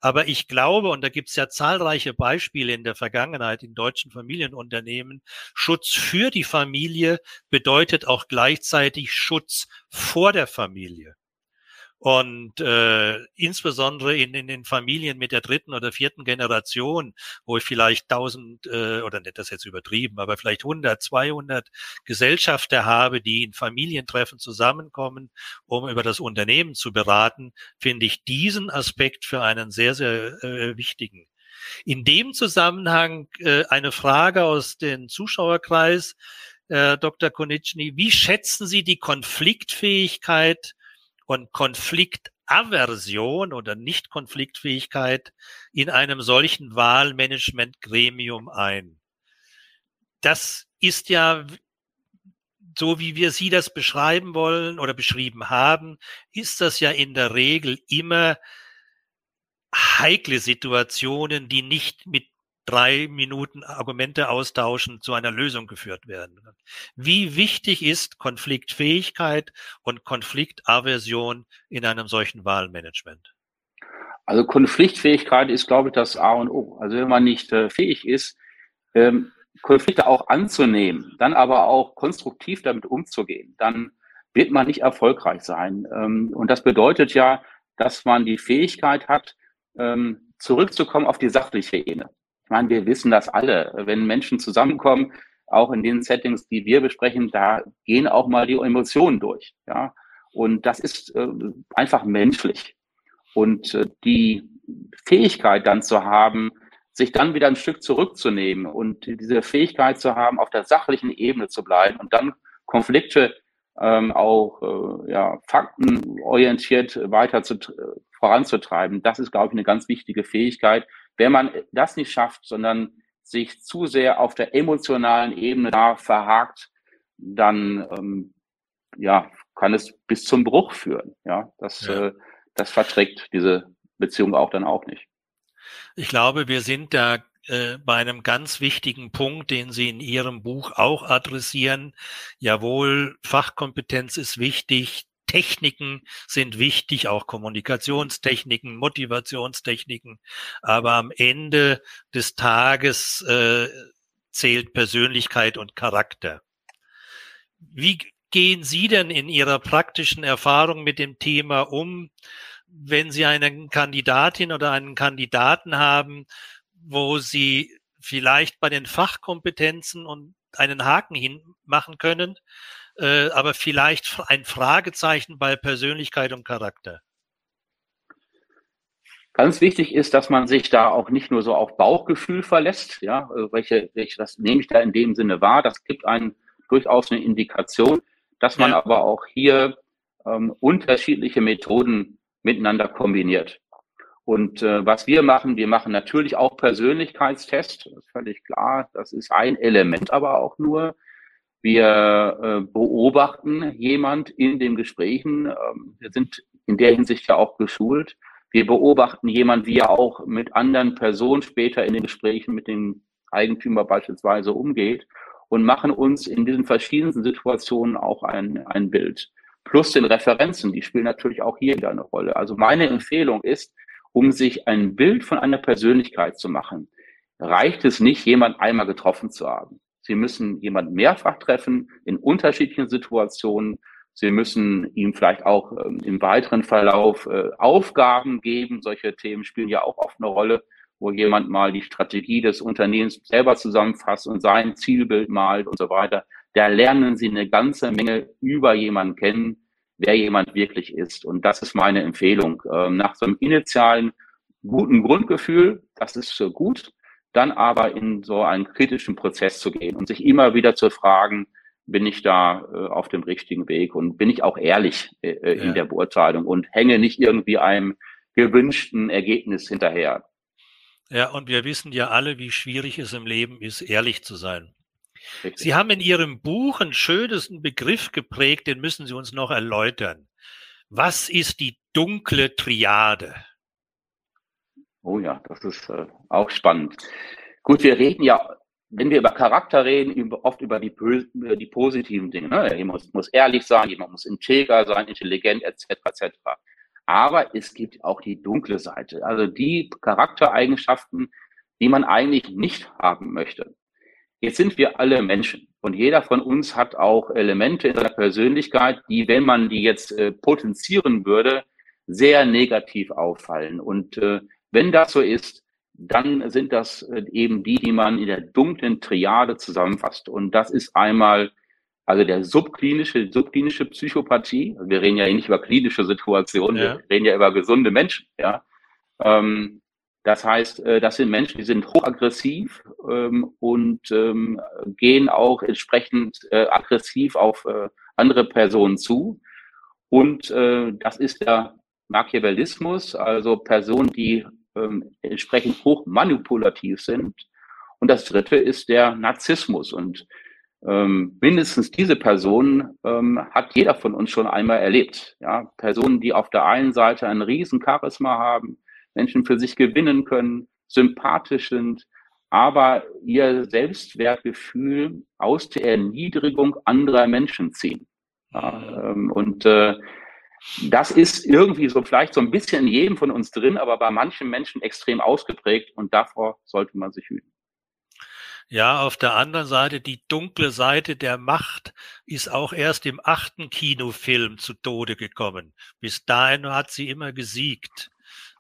Aber ich glaube, und da gibt es ja zahlreiche Beispiele in der Vergangenheit in deutschen Familienunternehmen, Schutz für die Familie bedeutet auch gleichzeitig Schutz vor der Familie. Und äh, insbesondere in, in den Familien mit der dritten oder vierten Generation, wo ich vielleicht tausend, äh, oder nicht das jetzt übertrieben, aber vielleicht 100, 200 Gesellschafter habe, die in Familientreffen zusammenkommen, um über das Unternehmen zu beraten, finde ich diesen Aspekt für einen sehr, sehr äh, wichtigen. In dem Zusammenhang äh, eine Frage aus dem Zuschauerkreis, äh, Dr. Konitschny. Wie schätzen Sie die Konfliktfähigkeit und Konfliktaversion oder Nicht-Konfliktfähigkeit in einem solchen Wahlmanagementgremium ein. Das ist ja so wie wir Sie das beschreiben wollen oder beschrieben haben, ist das ja in der Regel immer heikle Situationen, die nicht mit drei Minuten Argumente austauschen zu einer Lösung geführt werden. Wie wichtig ist Konfliktfähigkeit und Konfliktaversion in einem solchen Wahlmanagement? Also Konfliktfähigkeit ist, glaube ich, das A und O. Also wenn man nicht äh, fähig ist, ähm, Konflikte auch anzunehmen, dann aber auch konstruktiv damit umzugehen, dann wird man nicht erfolgreich sein. Ähm, und das bedeutet ja, dass man die Fähigkeit hat, ähm, zurückzukommen auf die sachliche Ebene. Ich meine, wir wissen das alle. Wenn Menschen zusammenkommen, auch in den Settings, die wir besprechen, da gehen auch mal die Emotionen durch. Ja, und das ist äh, einfach menschlich. Und äh, die Fähigkeit dann zu haben, sich dann wieder ein Stück zurückzunehmen und diese Fähigkeit zu haben, auf der sachlichen Ebene zu bleiben und dann Konflikte ähm, auch äh, ja, faktenorientiert weiter zu, voranzutreiben, das ist, glaube ich, eine ganz wichtige Fähigkeit, wenn man das nicht schafft, sondern sich zu sehr auf der emotionalen Ebene da verhakt, dann ähm, ja, kann es bis zum Bruch führen. Ja, das, ja. Äh, das verträgt diese Beziehung auch dann auch nicht. Ich glaube, wir sind da äh, bei einem ganz wichtigen Punkt, den Sie in Ihrem Buch auch adressieren. Jawohl, Fachkompetenz ist wichtig, Techniken sind wichtig, auch Kommunikationstechniken, Motivationstechniken. Aber am Ende des Tages äh, zählt Persönlichkeit und Charakter. Wie gehen Sie denn in Ihrer praktischen Erfahrung mit dem Thema um, wenn Sie eine Kandidatin oder einen Kandidaten haben, wo Sie vielleicht bei den Fachkompetenzen und einen Haken hinmachen können, äh, aber vielleicht ein Fragezeichen bei Persönlichkeit und Charakter. Ganz wichtig ist, dass man sich da auch nicht nur so auf Bauchgefühl verlässt, ja, also welche, welche das nehme ich da in dem Sinne wahr. Das gibt einen durchaus eine Indikation, dass man ja. aber auch hier ähm, unterschiedliche Methoden miteinander kombiniert. Und äh, was wir machen, wir machen natürlich auch Persönlichkeitstests, das ist völlig klar. Das ist ein Element aber auch nur. Wir äh, beobachten jemand in den Gesprächen. Ähm, wir sind in der Hinsicht ja auch geschult. Wir beobachten jemand, wie er auch mit anderen Personen später in den Gesprächen mit dem Eigentümer beispielsweise umgeht und machen uns in diesen verschiedensten Situationen auch ein, ein Bild. Plus den Referenzen, die spielen natürlich auch hier wieder eine Rolle. Also meine Empfehlung ist, um sich ein Bild von einer Persönlichkeit zu machen, reicht es nicht, jemand einmal getroffen zu haben. Sie müssen jemanden mehrfach treffen in unterschiedlichen Situationen. Sie müssen ihm vielleicht auch ähm, im weiteren Verlauf äh, Aufgaben geben. Solche Themen spielen ja auch oft eine Rolle, wo jemand mal die Strategie des Unternehmens selber zusammenfasst und sein Zielbild malt und so weiter. Da lernen Sie eine ganze Menge über jemanden kennen, wer jemand wirklich ist. Und das ist meine Empfehlung. Ähm, nach so einem initialen guten Grundgefühl, das ist so gut, dann aber in so einen kritischen Prozess zu gehen und sich immer wieder zu fragen, bin ich da äh, auf dem richtigen Weg und bin ich auch ehrlich äh, äh in ja. der Beurteilung und hänge nicht irgendwie einem gewünschten Ergebnis hinterher. Ja, und wir wissen ja alle, wie schwierig es im Leben ist, ehrlich zu sein. Richtig. Sie haben in Ihrem Buch einen schönesten Begriff geprägt, den müssen Sie uns noch erläutern. Was ist die dunkle Triade? Oh ja, das ist äh, auch spannend. Gut, wir reden ja, wenn wir über Charakter reden, über, oft über die, über die positiven Dinge. Ne? Jemand muss, muss ehrlich sein, jemand muss integer sein, intelligent etc. etc. Aber es gibt auch die dunkle Seite, also die Charaktereigenschaften, die man eigentlich nicht haben möchte. Jetzt sind wir alle Menschen und jeder von uns hat auch Elemente in seiner Persönlichkeit, die, wenn man die jetzt äh, potenzieren würde, sehr negativ auffallen. Und äh, wenn das so ist, dann sind das äh, eben die, die man in der dunklen Triade zusammenfasst. Und das ist einmal also der subklinische, subklinische Psychopathie. Also wir reden ja nicht über klinische Situationen, ja. wir reden ja über gesunde Menschen. Ja, ähm, das heißt, äh, das sind Menschen, die sind hochaggressiv ähm, und ähm, gehen auch entsprechend äh, aggressiv auf äh, andere Personen zu. Und äh, das ist der Machiavellismus, also Personen, die ähm, entsprechend hoch manipulativ sind. Und das dritte ist der Narzissmus. Und ähm, mindestens diese Personen ähm, hat jeder von uns schon einmal erlebt. Ja? Personen, die auf der einen Seite ein riesen Charisma haben, Menschen für sich gewinnen können, sympathisch sind, aber ihr Selbstwertgefühl aus der Erniedrigung anderer Menschen ziehen. Ja, ähm, und äh, das ist irgendwie so vielleicht so ein bisschen in jedem von uns drin, aber bei manchen Menschen extrem ausgeprägt und davor sollte man sich hüten. Ja, auf der anderen Seite, die dunkle Seite der Macht ist auch erst im achten Kinofilm zu Tode gekommen. Bis dahin hat sie immer gesiegt.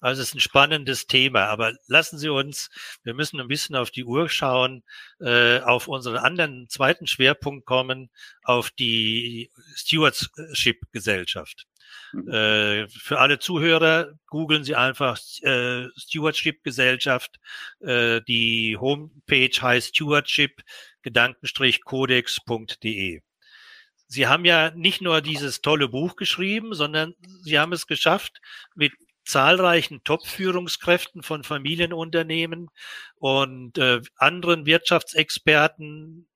Also es ist ein spannendes Thema, aber lassen Sie uns, wir müssen ein bisschen auf die Uhr schauen, äh, auf unseren anderen zweiten Schwerpunkt kommen, auf die Stewardship-Gesellschaft. Mhm. Äh, für alle Zuhörer, googeln Sie einfach äh, Stewardship-Gesellschaft. Äh, die Homepage heißt stewardship-codex.de. Sie haben ja nicht nur dieses tolle Buch geschrieben, sondern Sie haben es geschafft, mit zahlreichen Top-Führungskräften von Familienunternehmen und äh, anderen Wirtschaftsexperten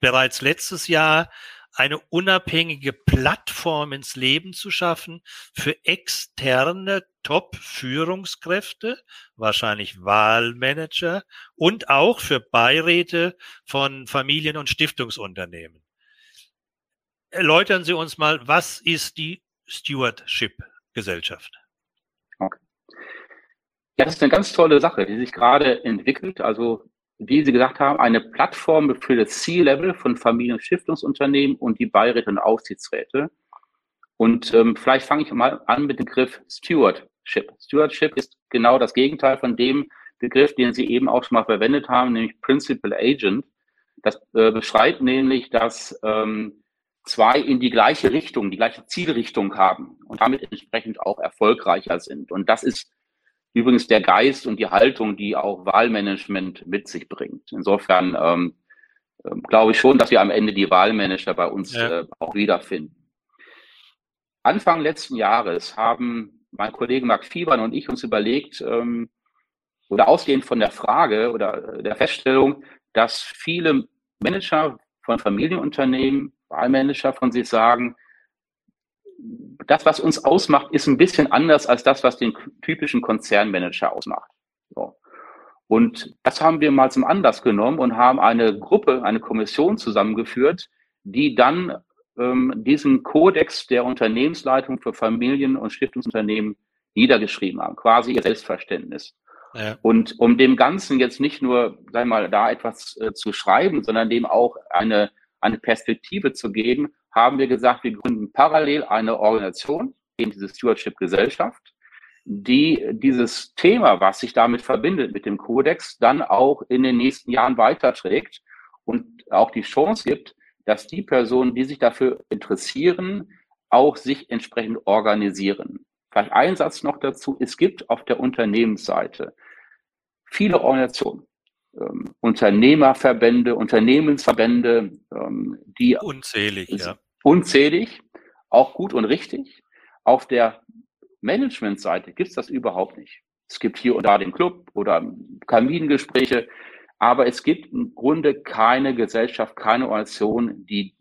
bereits letztes Jahr eine unabhängige Plattform ins Leben zu schaffen für externe Top-Führungskräfte, wahrscheinlich Wahlmanager und auch für Beiräte von Familien- und Stiftungsunternehmen. Erläutern Sie uns mal, was ist die Stewardship-Gesellschaft? Okay. Ja, das ist eine ganz tolle Sache, die sich gerade entwickelt. Also, wie Sie gesagt haben, eine Plattform für das C-Level von Familien- und Stiftungsunternehmen und die Beiräte und Aufsichtsräte. Und ähm, vielleicht fange ich mal an mit dem Begriff Stewardship. Stewardship ist genau das Gegenteil von dem Begriff, den Sie eben auch schon mal verwendet haben, nämlich Principal Agent. Das äh, beschreibt nämlich, dass ähm, zwei in die gleiche Richtung, die gleiche Zielrichtung haben und damit entsprechend auch erfolgreicher sind. Und das ist übrigens der Geist und die Haltung, die auch Wahlmanagement mit sich bringt. Insofern ähm, äh, glaube ich schon, dass wir am Ende die Wahlmanager bei uns ja. äh, auch wiederfinden. Anfang letzten Jahres haben mein Kollege Marc Fiebern und ich uns überlegt, ähm, oder ausgehend von der Frage oder der Feststellung, dass viele Manager von Familienunternehmen Wahlmanager von sich sagen, das, was uns ausmacht, ist ein bisschen anders als das, was den typischen Konzernmanager ausmacht. So. Und das haben wir mal zum Anlass genommen und haben eine Gruppe, eine Kommission zusammengeführt, die dann ähm, diesen Kodex der Unternehmensleitung für Familien- und Stiftungsunternehmen niedergeschrieben haben, quasi ihr Selbstverständnis. Ja. Und um dem Ganzen jetzt nicht nur, wir mal, da etwas äh, zu schreiben, sondern dem auch eine eine Perspektive zu geben, haben wir gesagt, wir gründen parallel eine Organisation, eben diese Stewardship-Gesellschaft, die dieses Thema, was sich damit verbindet mit dem Kodex, dann auch in den nächsten Jahren weiterträgt und auch die Chance gibt, dass die Personen, die sich dafür interessieren, auch sich entsprechend organisieren. Vielleicht ein Satz noch dazu. Es gibt auf der Unternehmensseite viele Organisationen, ähm, Unternehmerverbände, Unternehmensverbände, ähm, die unzählig, ja. unzählig, auch gut und richtig. Auf der Managementseite gibt es das überhaupt nicht. Es gibt hier und da den Club oder Kamingespräche, aber es gibt im Grunde keine Gesellschaft, keine Organisation, die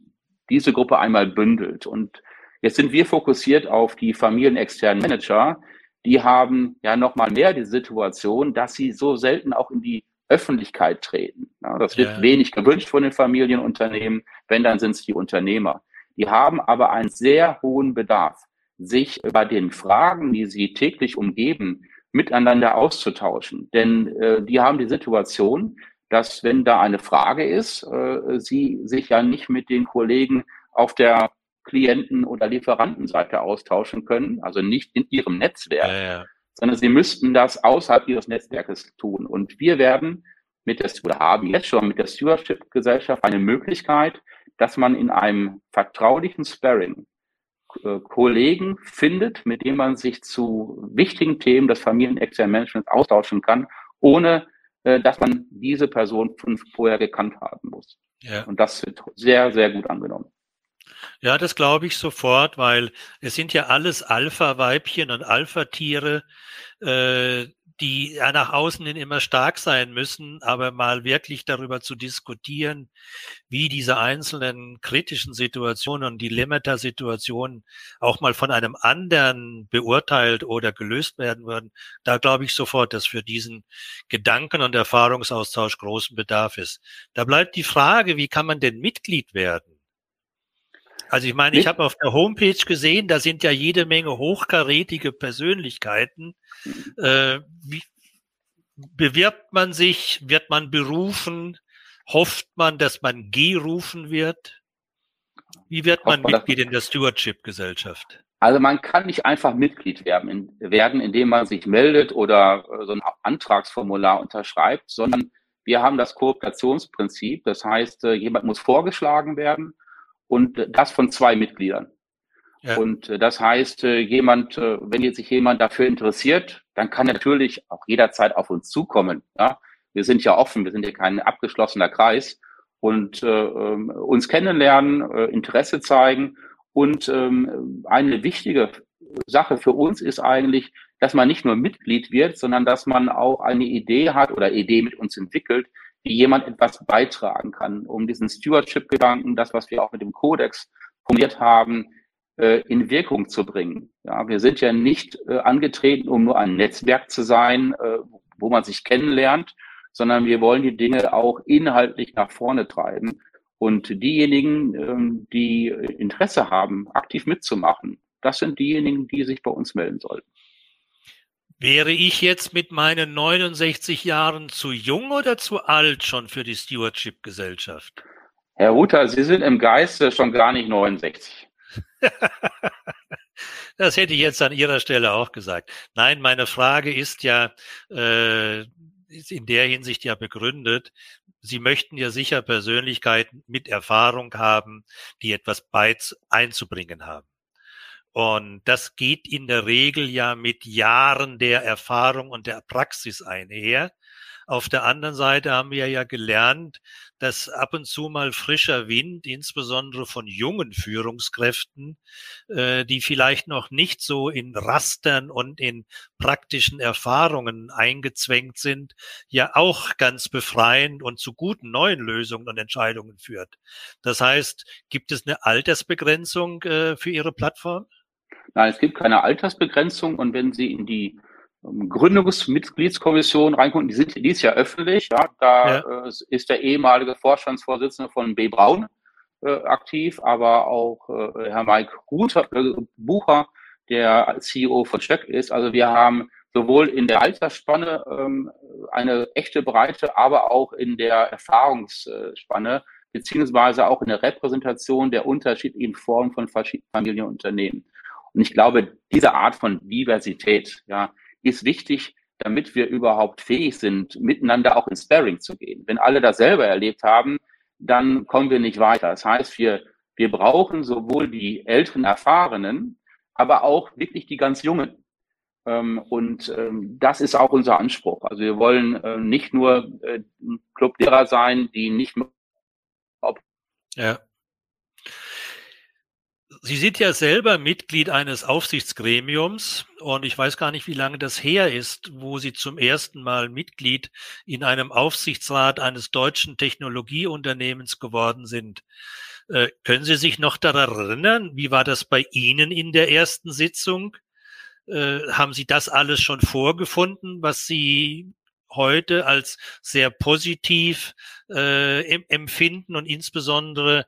diese Gruppe einmal bündelt. Und jetzt sind wir fokussiert auf die familienexternen Manager. Die haben ja nochmal mehr die Situation, dass sie so selten auch in die Öffentlichkeit treten. Ja, das wird ja. wenig gewünscht von den Familienunternehmen. Wenn, dann sind es die Unternehmer. Die haben aber einen sehr hohen Bedarf. sich bei den Fragen, die sie täglich umgeben, miteinander auszutauschen. Denn äh, die haben die Situation, dass wenn da eine Frage ist, äh, sie sich ja nicht mit den Kollegen auf der Klienten- oder Lieferantenseite austauschen können, also nicht in ihrem Netzwerk, ja. Sondern sie müssten das außerhalb ihres Netzwerkes tun. Und wir werden mit der, oder haben jetzt schon mit der Stewardship-Gesellschaft eine Möglichkeit, dass man in einem vertraulichen Sparring äh, Kollegen findet, mit dem man sich zu wichtigen Themen des familienexternen Managements austauschen kann, ohne äh, dass man diese Person vorher gekannt haben muss. Ja. Und das wird sehr, sehr gut angenommen. Ja, das glaube ich sofort, weil es sind ja alles Alpha-Weibchen und Alpha-Tiere. Äh, die ja nach außen hin immer stark sein müssen, aber mal wirklich darüber zu diskutieren, wie diese einzelnen kritischen Situationen und Dilemmata-Situationen auch mal von einem anderen beurteilt oder gelöst werden würden, da glaube ich sofort, dass für diesen Gedanken- und Erfahrungsaustausch großen Bedarf ist. Da bleibt die Frage, wie kann man denn Mitglied werden? Also ich meine, ich habe auf der Homepage gesehen, da sind ja jede Menge hochkarätige Persönlichkeiten. Mhm. Äh, wie bewirbt man sich? Wird man berufen? Hofft man, dass man gerufen wird? Wie wird man Mitglied in der Stewardship-Gesellschaft? Also man kann nicht einfach Mitglied werden, werden, indem man sich meldet oder äh, so ein Antragsformular unterschreibt, sondern wir haben das Kooperationsprinzip. Das heißt, äh, jemand muss vorgeschlagen werden und das von zwei Mitgliedern. Ja. Und äh, das heißt, äh, jemand, äh, wenn jetzt sich jemand dafür interessiert, dann kann natürlich auch jederzeit auf uns zukommen. Ja? Wir sind ja offen, wir sind ja kein abgeschlossener Kreis und äh, ähm, uns kennenlernen, äh, Interesse zeigen. Und ähm, eine wichtige Sache für uns ist eigentlich, dass man nicht nur Mitglied wird, sondern dass man auch eine Idee hat oder Idee mit uns entwickelt, wie jemand etwas beitragen kann, um diesen Stewardship-Gedanken, das, was wir auch mit dem Kodex formuliert haben, äh, in Wirkung zu bringen. Ja, wir sind ja nicht äh, angetreten, um nur ein Netzwerk zu sein, äh, wo man sich kennenlernt, sondern wir wollen die Dinge auch inhaltlich nach vorne treiben. Und diejenigen, ähm, die Interesse haben, aktiv mitzumachen, das sind diejenigen, die sich bei uns melden sollten. Wäre ich jetzt mit meinen 69 Jahren zu jung oder zu alt schon für die Stewardship-Gesellschaft? Herr Ruther, Sie sind im Geiste schon gar nicht 69. das hätte ich jetzt an Ihrer Stelle auch gesagt. Nein, meine Frage ist ja äh, ist in der Hinsicht ja begründet. Sie möchten ja sicher Persönlichkeiten mit Erfahrung haben, die etwas einzubringen haben. Und das geht in der Regel ja mit Jahren der Erfahrung und der Praxis einher. Auf der anderen Seite haben wir ja gelernt, dass ab und zu mal frischer Wind, insbesondere von jungen Führungskräften, äh, die vielleicht noch nicht so in Rastern und in praktischen Erfahrungen eingezwängt sind, ja auch ganz befreiend und zu guten neuen Lösungen und Entscheidungen führt. Das heißt, gibt es eine Altersbegrenzung äh, für Ihre Plattform? Nein, es gibt keine Altersbegrenzung und wenn Sie in die ähm, Gründungsmitgliedskommission reingucken, die, sind, die ist ja öffentlich, ja, da ja. Äh, ist der ehemalige Vorstandsvorsitzende von B. Braun äh, aktiv, aber auch äh, Herr Mike Ruther, äh, Bucher, der CEO von Stöck ist. Also wir haben sowohl in der Altersspanne ähm, eine echte Breite, aber auch in der Erfahrungsspanne, beziehungsweise auch in der Repräsentation der unterschiedlichen Formen von verschiedenen Familienunternehmen. Und ich glaube, diese Art von Diversität, ja, ist wichtig, damit wir überhaupt fähig sind, miteinander auch ins Sparring zu gehen. Wenn alle das selber erlebt haben, dann kommen wir nicht weiter. Das heißt, wir, wir brauchen sowohl die älteren Erfahrenen, aber auch wirklich die ganz Jungen. Ähm, und ähm, das ist auch unser Anspruch. Also wir wollen äh, nicht nur äh, Clublehrer sein, die nicht mehr. Ja. Sie sind ja selber Mitglied eines Aufsichtsgremiums und ich weiß gar nicht, wie lange das her ist, wo Sie zum ersten Mal Mitglied in einem Aufsichtsrat eines deutschen Technologieunternehmens geworden sind. Äh, können Sie sich noch daran erinnern? Wie war das bei Ihnen in der ersten Sitzung? Äh, haben Sie das alles schon vorgefunden, was Sie heute als sehr positiv äh, empfinden und insbesondere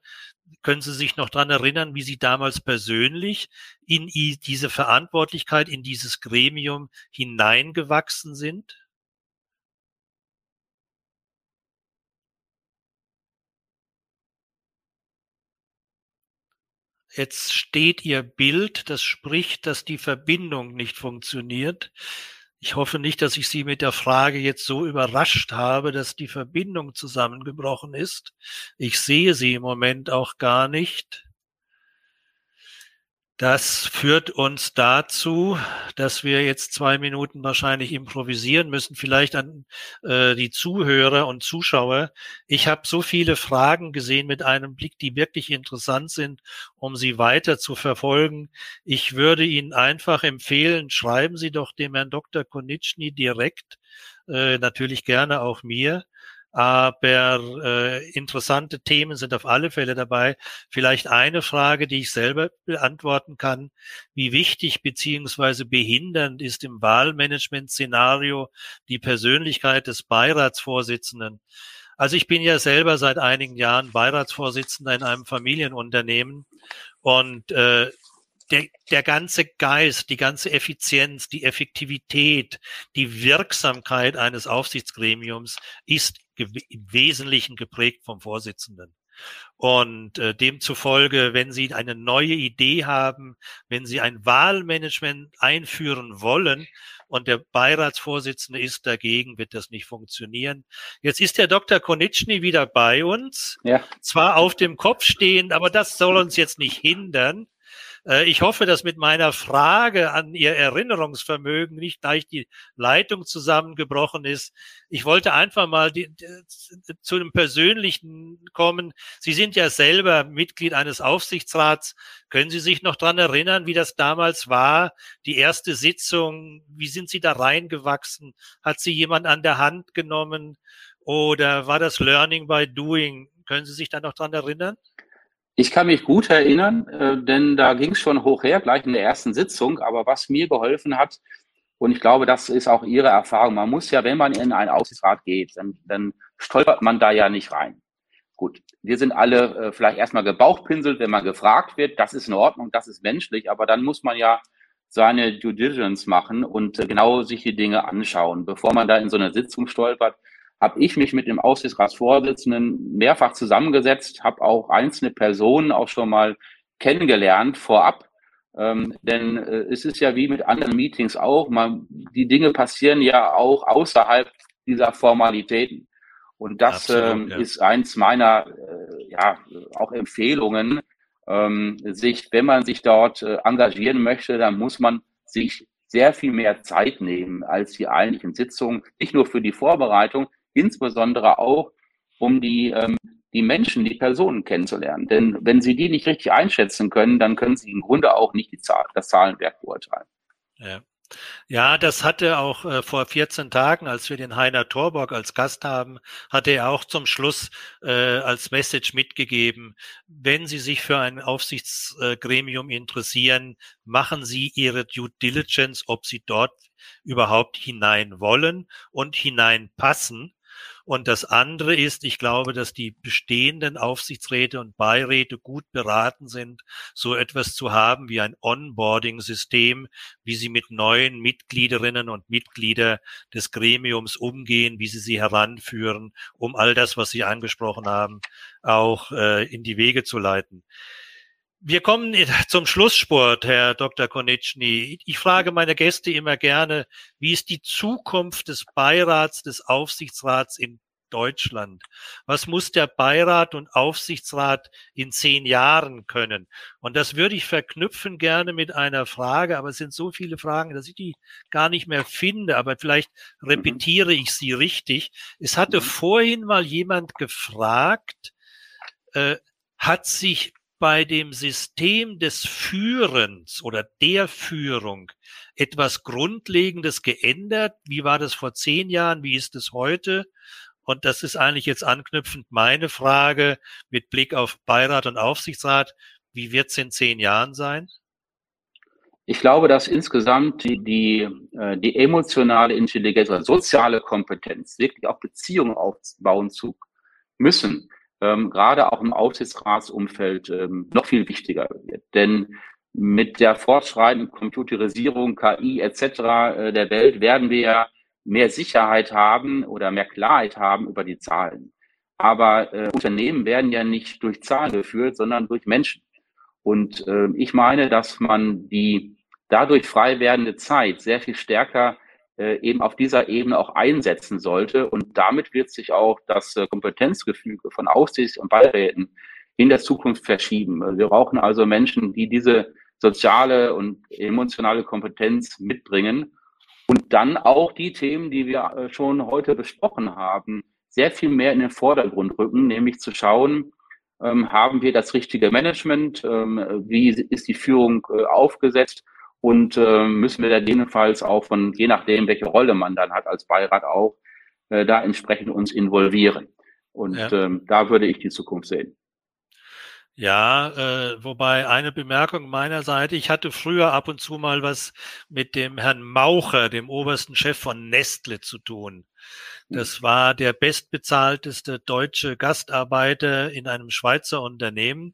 können Sie sich noch dran erinnern, wie Sie damals persönlich in diese Verantwortlichkeit, in dieses Gremium hineingewachsen sind? Jetzt steht Ihr Bild, das spricht, dass die Verbindung nicht funktioniert. Ich hoffe nicht, dass ich Sie mit der Frage jetzt so überrascht habe, dass die Verbindung zusammengebrochen ist. Ich sehe Sie im Moment auch gar nicht. Das führt uns dazu, dass wir jetzt zwei Minuten wahrscheinlich improvisieren müssen, vielleicht an äh, die Zuhörer und Zuschauer. Ich habe so viele Fragen gesehen mit einem Blick, die wirklich interessant sind, um sie weiter zu verfolgen. Ich würde Ihnen einfach empfehlen, schreiben Sie doch dem Herrn Dr. Konitschny direkt, äh, natürlich gerne auch mir aber äh, interessante Themen sind auf alle Fälle dabei. Vielleicht eine Frage, die ich selber beantworten kann. Wie wichtig beziehungsweise behindernd ist im Wahlmanagement-Szenario die Persönlichkeit des Beiratsvorsitzenden? Also ich bin ja selber seit einigen Jahren Beiratsvorsitzender in einem Familienunternehmen und äh, der, der ganze Geist, die ganze Effizienz, die Effektivität, die Wirksamkeit eines Aufsichtsgremiums ist im Wesentlichen geprägt vom Vorsitzenden. Und äh, demzufolge, wenn Sie eine neue Idee haben, wenn Sie ein Wahlmanagement einführen wollen und der Beiratsvorsitzende ist dagegen, wird das nicht funktionieren. Jetzt ist der Dr. Konitschny wieder bei uns, ja. zwar auf dem Kopf stehend, aber das soll uns jetzt nicht hindern, ich hoffe, dass mit meiner Frage an Ihr Erinnerungsvermögen nicht gleich die Leitung zusammengebrochen ist. Ich wollte einfach mal die, zu einem Persönlichen kommen. Sie sind ja selber Mitglied eines Aufsichtsrats. Können Sie sich noch dran erinnern, wie das damals war? Die erste Sitzung, wie sind Sie da reingewachsen? Hat Sie jemand an der Hand genommen? Oder war das Learning by Doing? Können Sie sich da noch dran erinnern? Ich kann mich gut erinnern, äh, denn da ging es schon hoch her, gleich in der ersten Sitzung. Aber was mir geholfen hat, und ich glaube, das ist auch Ihre Erfahrung, man muss ja, wenn man in einen Aufsichtsrat geht, dann, dann stolpert man da ja nicht rein. Gut, wir sind alle äh, vielleicht erstmal gebauchpinselt, wenn man gefragt wird, das ist in Ordnung, das ist menschlich, aber dann muss man ja seine Due Diligence machen und äh, genau sich die Dinge anschauen, bevor man da in so eine Sitzung stolpert habe ich mich mit dem Aufsichtsratsvorsitzenden mehrfach zusammengesetzt, habe auch einzelne Personen auch schon mal kennengelernt vorab. Ähm, denn äh, es ist ja wie mit anderen Meetings auch, man, die Dinge passieren ja auch außerhalb dieser Formalitäten. Und das Absolut, ähm, ja. ist eins meiner äh, ja auch Empfehlungen, ähm, sich, wenn man sich dort äh, engagieren möchte, dann muss man sich sehr viel mehr Zeit nehmen als die eigentlichen Sitzungen, nicht nur für die Vorbereitung, insbesondere auch, um die, ähm, die Menschen, die Personen kennenzulernen. Denn wenn Sie die nicht richtig einschätzen können, dann können Sie im Grunde auch nicht die Zahl, das Zahlenwerk beurteilen. Ja. Ja, das hatte auch äh, vor 14 Tagen, als wir den Heiner Torborg als Gast haben, hatte er auch zum Schluss äh, als Message mitgegeben, wenn Sie sich für ein Aufsichtsgremium interessieren, machen Sie Ihre Due Diligence, ob Sie dort überhaupt hinein wollen und hineinpassen. Und das andere ist, ich glaube, dass die bestehenden Aufsichtsräte und Beiräte gut beraten sind, so etwas zu haben wie ein Onboarding-System, wie sie mit neuen Mitgliederinnen und Mitglieder des Gremiums umgehen, wie sie sie heranführen, um all das, was Sie angesprochen haben, auch äh, in die Wege zu leiten. Wir kommen zum Schlusssport, Herr Dr. Konitschny. Ich frage meine Gäste immer gerne, wie ist die Zukunft des Beirats, des Aufsichtsrats in Deutschland? Was muss der Beirat und Aufsichtsrat in zehn Jahren können? Und das würde ich verknüpfen gerne mit einer Frage, aber es sind so viele Fragen, dass ich die gar nicht mehr finde, aber vielleicht repetiere ich sie richtig. Es hatte mhm. vorhin mal jemand gefragt, äh, hat sich bei dem System des Führens oder der Führung etwas Grundlegendes geändert? Wie war das vor zehn Jahren? Wie ist es heute? Und das ist eigentlich jetzt anknüpfend meine Frage mit Blick auf Beirat und Aufsichtsrat. Wie wird es in zehn Jahren sein? Ich glaube, dass insgesamt die, die, äh, die emotionale Intelligenz oder soziale Kompetenz, wirklich auch Beziehungen aufbauen zu müssen, ähm, gerade auch im Aufsichtsratsumfeld ähm, noch viel wichtiger wird. Denn mit der fortschreitenden Computerisierung, KI etc. Äh, der Welt werden wir ja mehr Sicherheit haben oder mehr Klarheit haben über die Zahlen. Aber äh, Unternehmen werden ja nicht durch Zahlen geführt, sondern durch Menschen. Und äh, ich meine, dass man die dadurch frei werdende Zeit sehr viel stärker äh, eben auf dieser Ebene auch einsetzen sollte. Und damit wird sich auch das äh, Kompetenzgefüge von Aufsichts- und Beiräten in der Zukunft verschieben. Wir brauchen also Menschen, die diese soziale und emotionale Kompetenz mitbringen und dann auch die Themen, die wir äh, schon heute besprochen haben, sehr viel mehr in den Vordergrund rücken, nämlich zu schauen, ähm, haben wir das richtige Management, ähm, wie ist die Führung aufgesetzt und äh, müssen wir da jedenfalls auch von, je nachdem, welche Rolle man dann hat als Beirat auch, äh, da entsprechend uns involvieren. Und ja. ähm, da würde ich die Zukunft sehen. Ja, äh, wobei eine Bemerkung meiner Seite, ich hatte früher ab und zu mal was mit dem Herrn Maucher, dem obersten Chef von Nestle, zu tun. Das war der bestbezahlteste deutsche Gastarbeiter in einem Schweizer Unternehmen.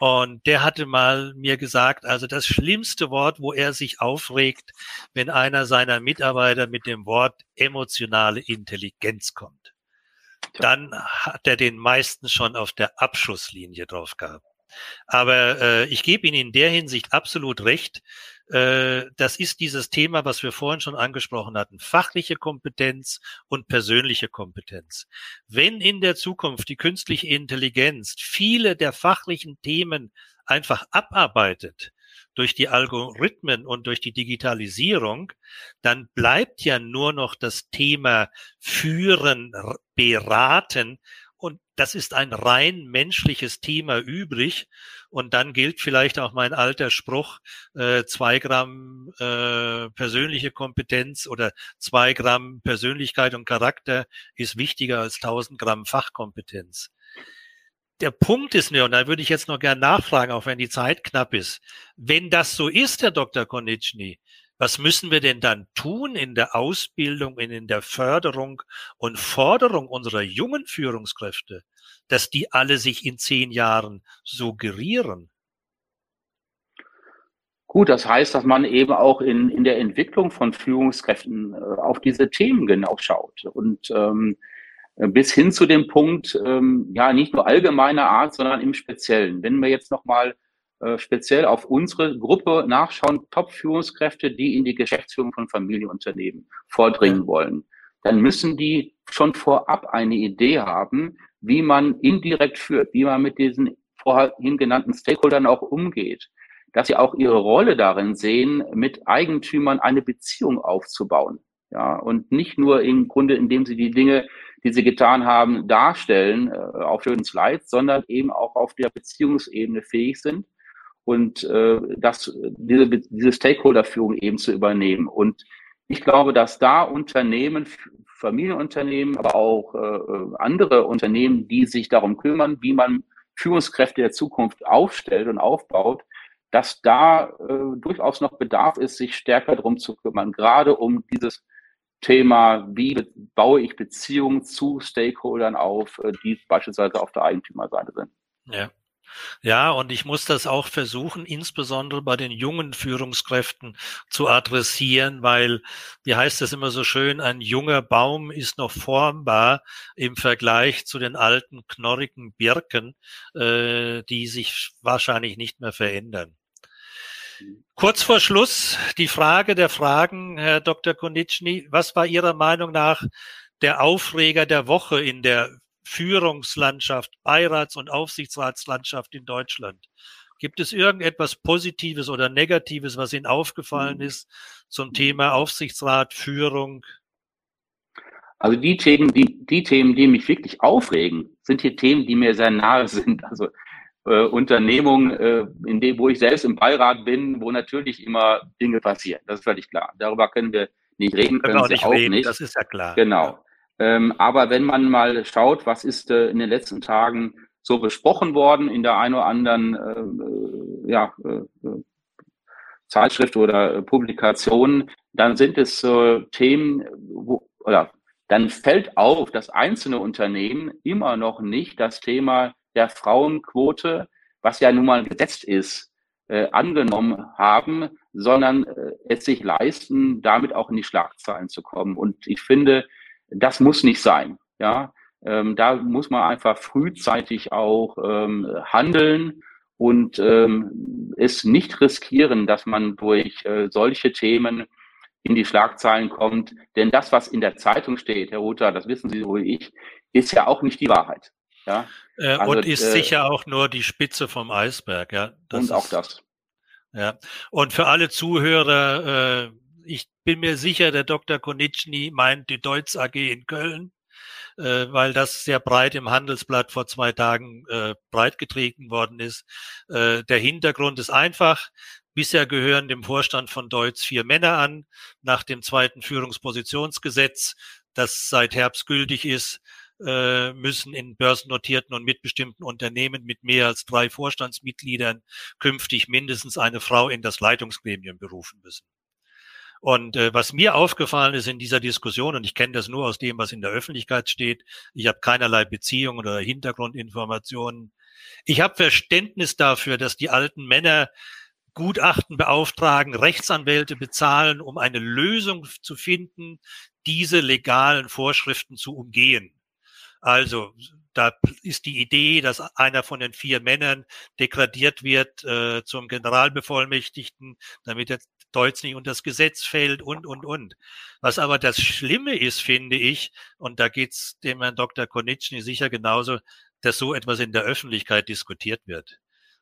Und der hatte mal mir gesagt, also das schlimmste Wort, wo er sich aufregt, wenn einer seiner Mitarbeiter mit dem Wort emotionale Intelligenz kommt. Dann hat er den meisten schon auf der Abschusslinie drauf gehabt. Aber äh, ich gebe Ihnen in der Hinsicht absolut recht. Äh, das ist dieses Thema, was wir vorhin schon angesprochen hatten, fachliche Kompetenz und persönliche Kompetenz. Wenn in der Zukunft die künstliche Intelligenz viele der fachlichen Themen einfach abarbeitet, durch die Algorithmen und durch die Digitalisierung, dann bleibt ja nur noch das Thema führen, beraten das ist ein rein menschliches Thema übrig. Und dann gilt vielleicht auch mein alter Spruch, äh, zwei Gramm äh, persönliche Kompetenz oder zwei Gramm Persönlichkeit und Charakter ist wichtiger als tausend Gramm Fachkompetenz. Der Punkt ist mir, und da würde ich jetzt noch gern nachfragen, auch wenn die Zeit knapp ist, wenn das so ist, Herr Dr. Konitschny, was müssen wir denn dann tun in der Ausbildung, in der Förderung und Forderung unserer jungen Führungskräfte, dass die alle sich in zehn Jahren suggerieren? Gut, das heißt, dass man eben auch in, in der Entwicklung von Führungskräften äh, auf diese Themen genau schaut und ähm, bis hin zu dem Punkt, ähm, ja, nicht nur allgemeiner Art, sondern im Speziellen. Wenn wir jetzt nochmal speziell auf unsere Gruppe nachschauen, Top-Führungskräfte, die in die Geschäftsführung von Familienunternehmen vordringen wollen, dann müssen die schon vorab eine Idee haben, wie man indirekt führt, wie man mit diesen vorhin genannten Stakeholdern auch umgeht, dass sie auch ihre Rolle darin sehen, mit Eigentümern eine Beziehung aufzubauen. Ja, und nicht nur im Grunde, indem sie die Dinge, die sie getan haben, darstellen äh, auf schönen Slides, sondern eben auch auf der Beziehungsebene fähig sind und äh, das, diese, diese Stakeholder-Führung eben zu übernehmen. Und ich glaube, dass da Unternehmen, Familienunternehmen, aber auch äh, andere Unternehmen, die sich darum kümmern, wie man Führungskräfte der Zukunft aufstellt und aufbaut, dass da äh, durchaus noch Bedarf ist, sich stärker darum zu kümmern, gerade um dieses Thema, wie baue ich Beziehungen zu Stakeholdern auf, äh, die beispielsweise auf der Eigentümerseite sind. Ja. Ja, und ich muss das auch versuchen, insbesondere bei den jungen Führungskräften zu adressieren, weil, wie heißt es immer so schön, ein junger Baum ist noch formbar im Vergleich zu den alten, knorrigen Birken, äh, die sich wahrscheinlich nicht mehr verändern. Kurz vor Schluss die Frage der Fragen, Herr Dr. Konitschny. Was war Ihrer Meinung nach der Aufreger der Woche in der Führungslandschaft, Beirats- und Aufsichtsratslandschaft in Deutschland. Gibt es irgendetwas Positives oder Negatives, was Ihnen aufgefallen mhm. ist zum Thema Aufsichtsrat, Führung? Also die Themen, die, die Themen, die mich wirklich aufregen, sind hier Themen, die mir sehr nahe sind. Also äh, Unternehmungen, äh, in dem, wo ich selbst im Beirat bin, wo natürlich immer Dinge passieren. Das ist völlig klar. Darüber können wir nicht reden, können, können wir auch, nicht, auch reden, nicht. Das ist ja klar. Genau. Ähm, aber wenn man mal schaut, was ist äh, in den letzten Tagen so besprochen worden in der einen oder anderen äh, äh ja, äh, Zeitschrift oder Publikation, dann sind es Themen, wo, oder dann fällt auf, dass einzelne Unternehmen immer noch nicht das Thema der Frauenquote, was ja nun mal gesetzt ist, äh, angenommen haben, sondern äh, es sich leisten, damit auch in die Schlagzeilen zu kommen. Und ich finde, das muss nicht sein. Ja, ähm, da muss man einfach frühzeitig auch ähm, handeln und ähm, es nicht riskieren, dass man durch äh, solche Themen in die Schlagzeilen kommt. Denn das, was in der Zeitung steht, Herr Ruther, das wissen Sie so wie ich, ist ja auch nicht die Wahrheit. Ja? Äh, also, und ist äh, sicher auch nur die Spitze vom Eisberg. Ja, das und auch das. Ja, und für alle Zuhörer, äh, ich bin mir sicher, der Dr. Konitschny meint die Deutz AG in Köln, äh, weil das sehr breit im Handelsblatt vor zwei Tagen äh, breitgetreten worden ist. Äh, der Hintergrund ist einfach. Bisher gehören dem Vorstand von Deutz vier Männer an. Nach dem zweiten Führungspositionsgesetz, das seit Herbst gültig ist, äh, müssen in börsennotierten und mitbestimmten Unternehmen mit mehr als drei Vorstandsmitgliedern künftig mindestens eine Frau in das Leitungsgremium berufen müssen. Und äh, was mir aufgefallen ist in dieser Diskussion, und ich kenne das nur aus dem, was in der Öffentlichkeit steht, ich habe keinerlei Beziehungen oder Hintergrundinformationen. Ich habe Verständnis dafür, dass die alten Männer Gutachten beauftragen, Rechtsanwälte bezahlen, um eine Lösung zu finden, diese legalen Vorschriften zu umgehen. Also da ist die Idee, dass einer von den vier Männern degradiert wird äh, zum Generalbevollmächtigten, damit er Deutsch nicht unter das Gesetz fällt und, und, und. Was aber das Schlimme ist, finde ich, und da geht's dem Herrn Dr. Konitschny sicher genauso, dass so etwas in der Öffentlichkeit diskutiert wird.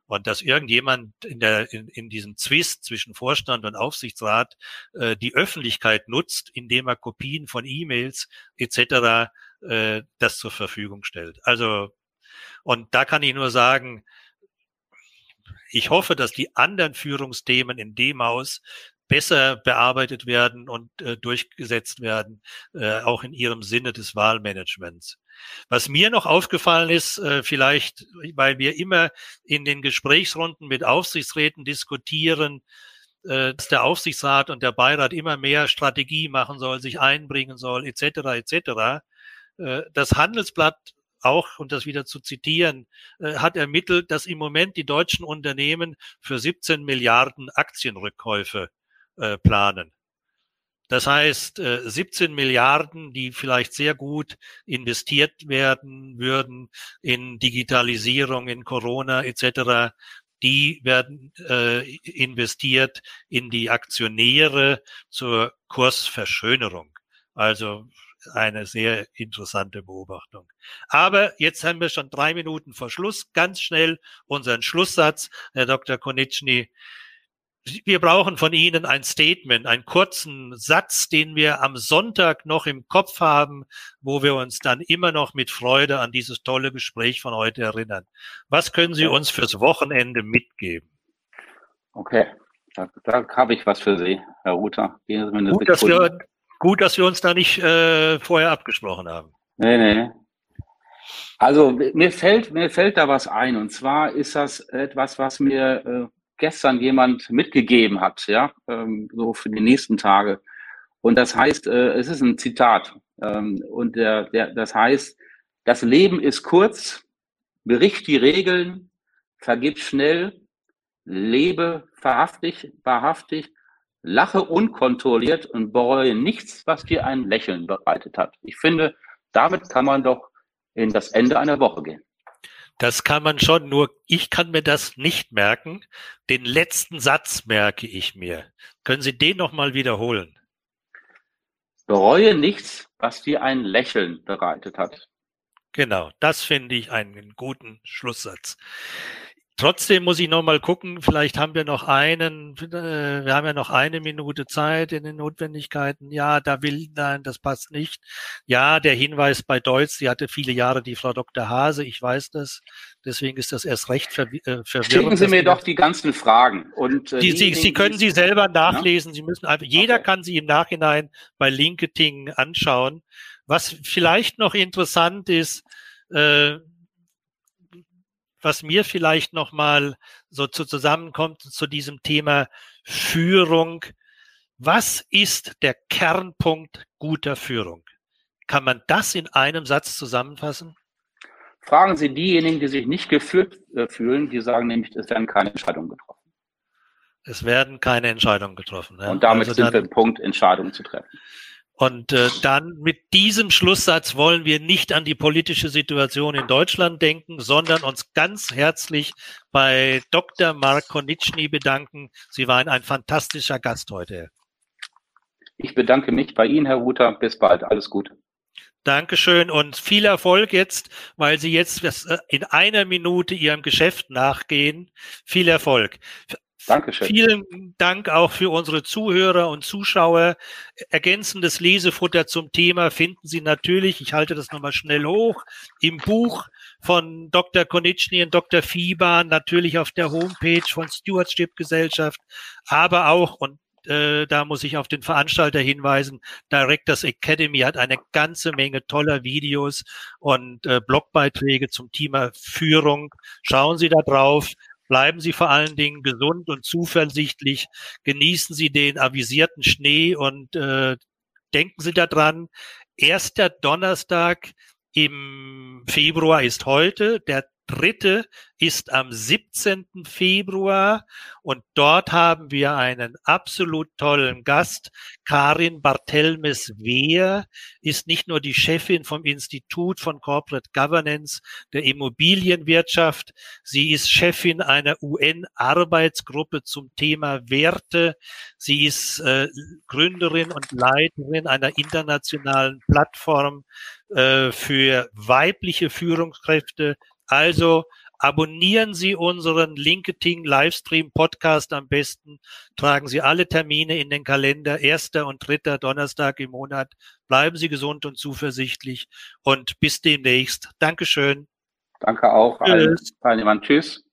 Und dass irgendjemand in, der, in, in diesem Zwist zwischen Vorstand und Aufsichtsrat äh, die Öffentlichkeit nutzt, indem er Kopien von E-Mails etc. Äh, das zur Verfügung stellt. Also, und da kann ich nur sagen, ich hoffe, dass die anderen Führungsthemen in dem Haus besser bearbeitet werden und äh, durchgesetzt werden, äh, auch in ihrem Sinne des Wahlmanagements. Was mir noch aufgefallen ist, äh, vielleicht, weil wir immer in den Gesprächsrunden mit Aufsichtsräten diskutieren, äh, dass der Aufsichtsrat und der Beirat immer mehr Strategie machen soll, sich einbringen soll, etc. etc. Äh, das Handelsblatt auch, und das wieder zu zitieren, äh, hat ermittelt, dass im Moment die deutschen Unternehmen für 17 Milliarden Aktienrückkäufe äh, planen. Das heißt, 17 Milliarden, die vielleicht sehr gut investiert werden würden in Digitalisierung, in Corona etc., die werden äh, investiert in die Aktionäre zur Kursverschönerung. Also eine sehr interessante Beobachtung. Aber jetzt haben wir schon drei Minuten vor Schluss. Ganz schnell unseren Schlusssatz, Herr Dr. Konitschny. Wir brauchen von Ihnen ein Statement, einen kurzen Satz, den wir am Sonntag noch im Kopf haben, wo wir uns dann immer noch mit Freude an dieses tolle Gespräch von heute erinnern. Was können Sie uns fürs Wochenende mitgeben? Okay, da, da habe ich was für Sie, Herr Ruther. Gut, dass wir, Gut, dass wir uns da nicht äh, vorher abgesprochen haben. Nee, nee. Also mir fällt, mir fällt da was ein. Und zwar ist das etwas, was mir äh, gestern jemand mitgegeben hat, ja, ähm, so für die nächsten Tage. Und das heißt, äh, es ist ein Zitat. Ähm, und der, der, das heißt, das Leben ist kurz, bericht die Regeln, vergib schnell, lebe wahrhaftig, wahrhaftig Lache unkontrolliert und bereue nichts, was dir ein Lächeln bereitet hat. Ich finde, damit kann man doch in das Ende einer Woche gehen. Das kann man schon, nur ich kann mir das nicht merken. Den letzten Satz merke ich mir. Können Sie den nochmal wiederholen? Bereue nichts, was dir ein Lächeln bereitet hat. Genau, das finde ich einen guten Schlusssatz. Trotzdem muss ich noch mal gucken, vielleicht haben wir noch einen, äh, wir haben ja noch eine Minute Zeit in den Notwendigkeiten. Ja, da will, nein, das passt nicht. Ja, der Hinweis bei Deutsch, sie hatte viele Jahre die Frau Dr. Hase, ich weiß das. Deswegen ist das erst recht verw äh, verwirrend. Schicken Sie mir doch die ganzen Fragen. Und, äh, die, Sie, Sie können sie selber nachlesen. Ja? Sie müssen einfach, jeder okay. kann sie im Nachhinein bei LinkedIn anschauen. Was vielleicht noch interessant ist, äh, was mir vielleicht noch mal so zu zusammenkommt zu diesem Thema, Führung. Was ist der Kernpunkt guter Führung? Kann man das in einem Satz zusammenfassen? Fragen Sie diejenigen, die sich nicht geführt äh, fühlen, die sagen nämlich, es werden keine Entscheidungen getroffen. Es werden keine Entscheidungen getroffen. Ja. Und damit also sind wir im Punkt, Entscheidungen zu treffen. Und äh, dann mit diesem Schlusssatz wollen wir nicht an die politische Situation in Deutschland denken, sondern uns ganz herzlich bei Dr. Mark Konitschny bedanken. Sie waren ein fantastischer Gast heute. Ich bedanke mich bei Ihnen, Herr Ruther. Bis bald. Alles Gute. Dankeschön und viel Erfolg jetzt, weil Sie jetzt äh, in einer Minute Ihrem Geschäft nachgehen. Viel Erfolg. Dankeschön. Vielen Dank auch für unsere Zuhörer und Zuschauer. Ergänzendes Lesefutter zum Thema finden Sie natürlich, ich halte das nochmal schnell hoch, im Buch von Dr. Konitschny und Dr. Fieber, natürlich auf der Homepage von Stewardship Gesellschaft, aber auch, und äh, da muss ich auf den Veranstalter hinweisen. Directors Academy hat eine ganze Menge toller Videos und äh, Blogbeiträge zum Thema Führung. Schauen Sie da drauf. Bleiben Sie vor allen Dingen gesund und zuversichtlich. Genießen Sie den avisierten Schnee und äh, denken Sie daran, erster Donnerstag im Februar ist heute, der dritte ist am 17. Februar und dort haben wir einen absolut tollen Gast. Karin Barthelmes-Wehr ist nicht nur die Chefin vom Institut von Corporate Governance der Immobilienwirtschaft, sie ist Chefin einer UN-Arbeitsgruppe zum Thema Werte. Sie ist äh, Gründerin und Leiterin einer internationalen Plattform äh, für weibliche Führungskräfte also abonnieren Sie unseren LinkedIn Livestream Podcast am besten. Tragen Sie alle Termine in den Kalender, erster und dritter Donnerstag im Monat. Bleiben Sie gesund und zuversichtlich und bis demnächst. Dankeschön. Danke auch. Tschüss. Allen Teilnehmern. Tschüss.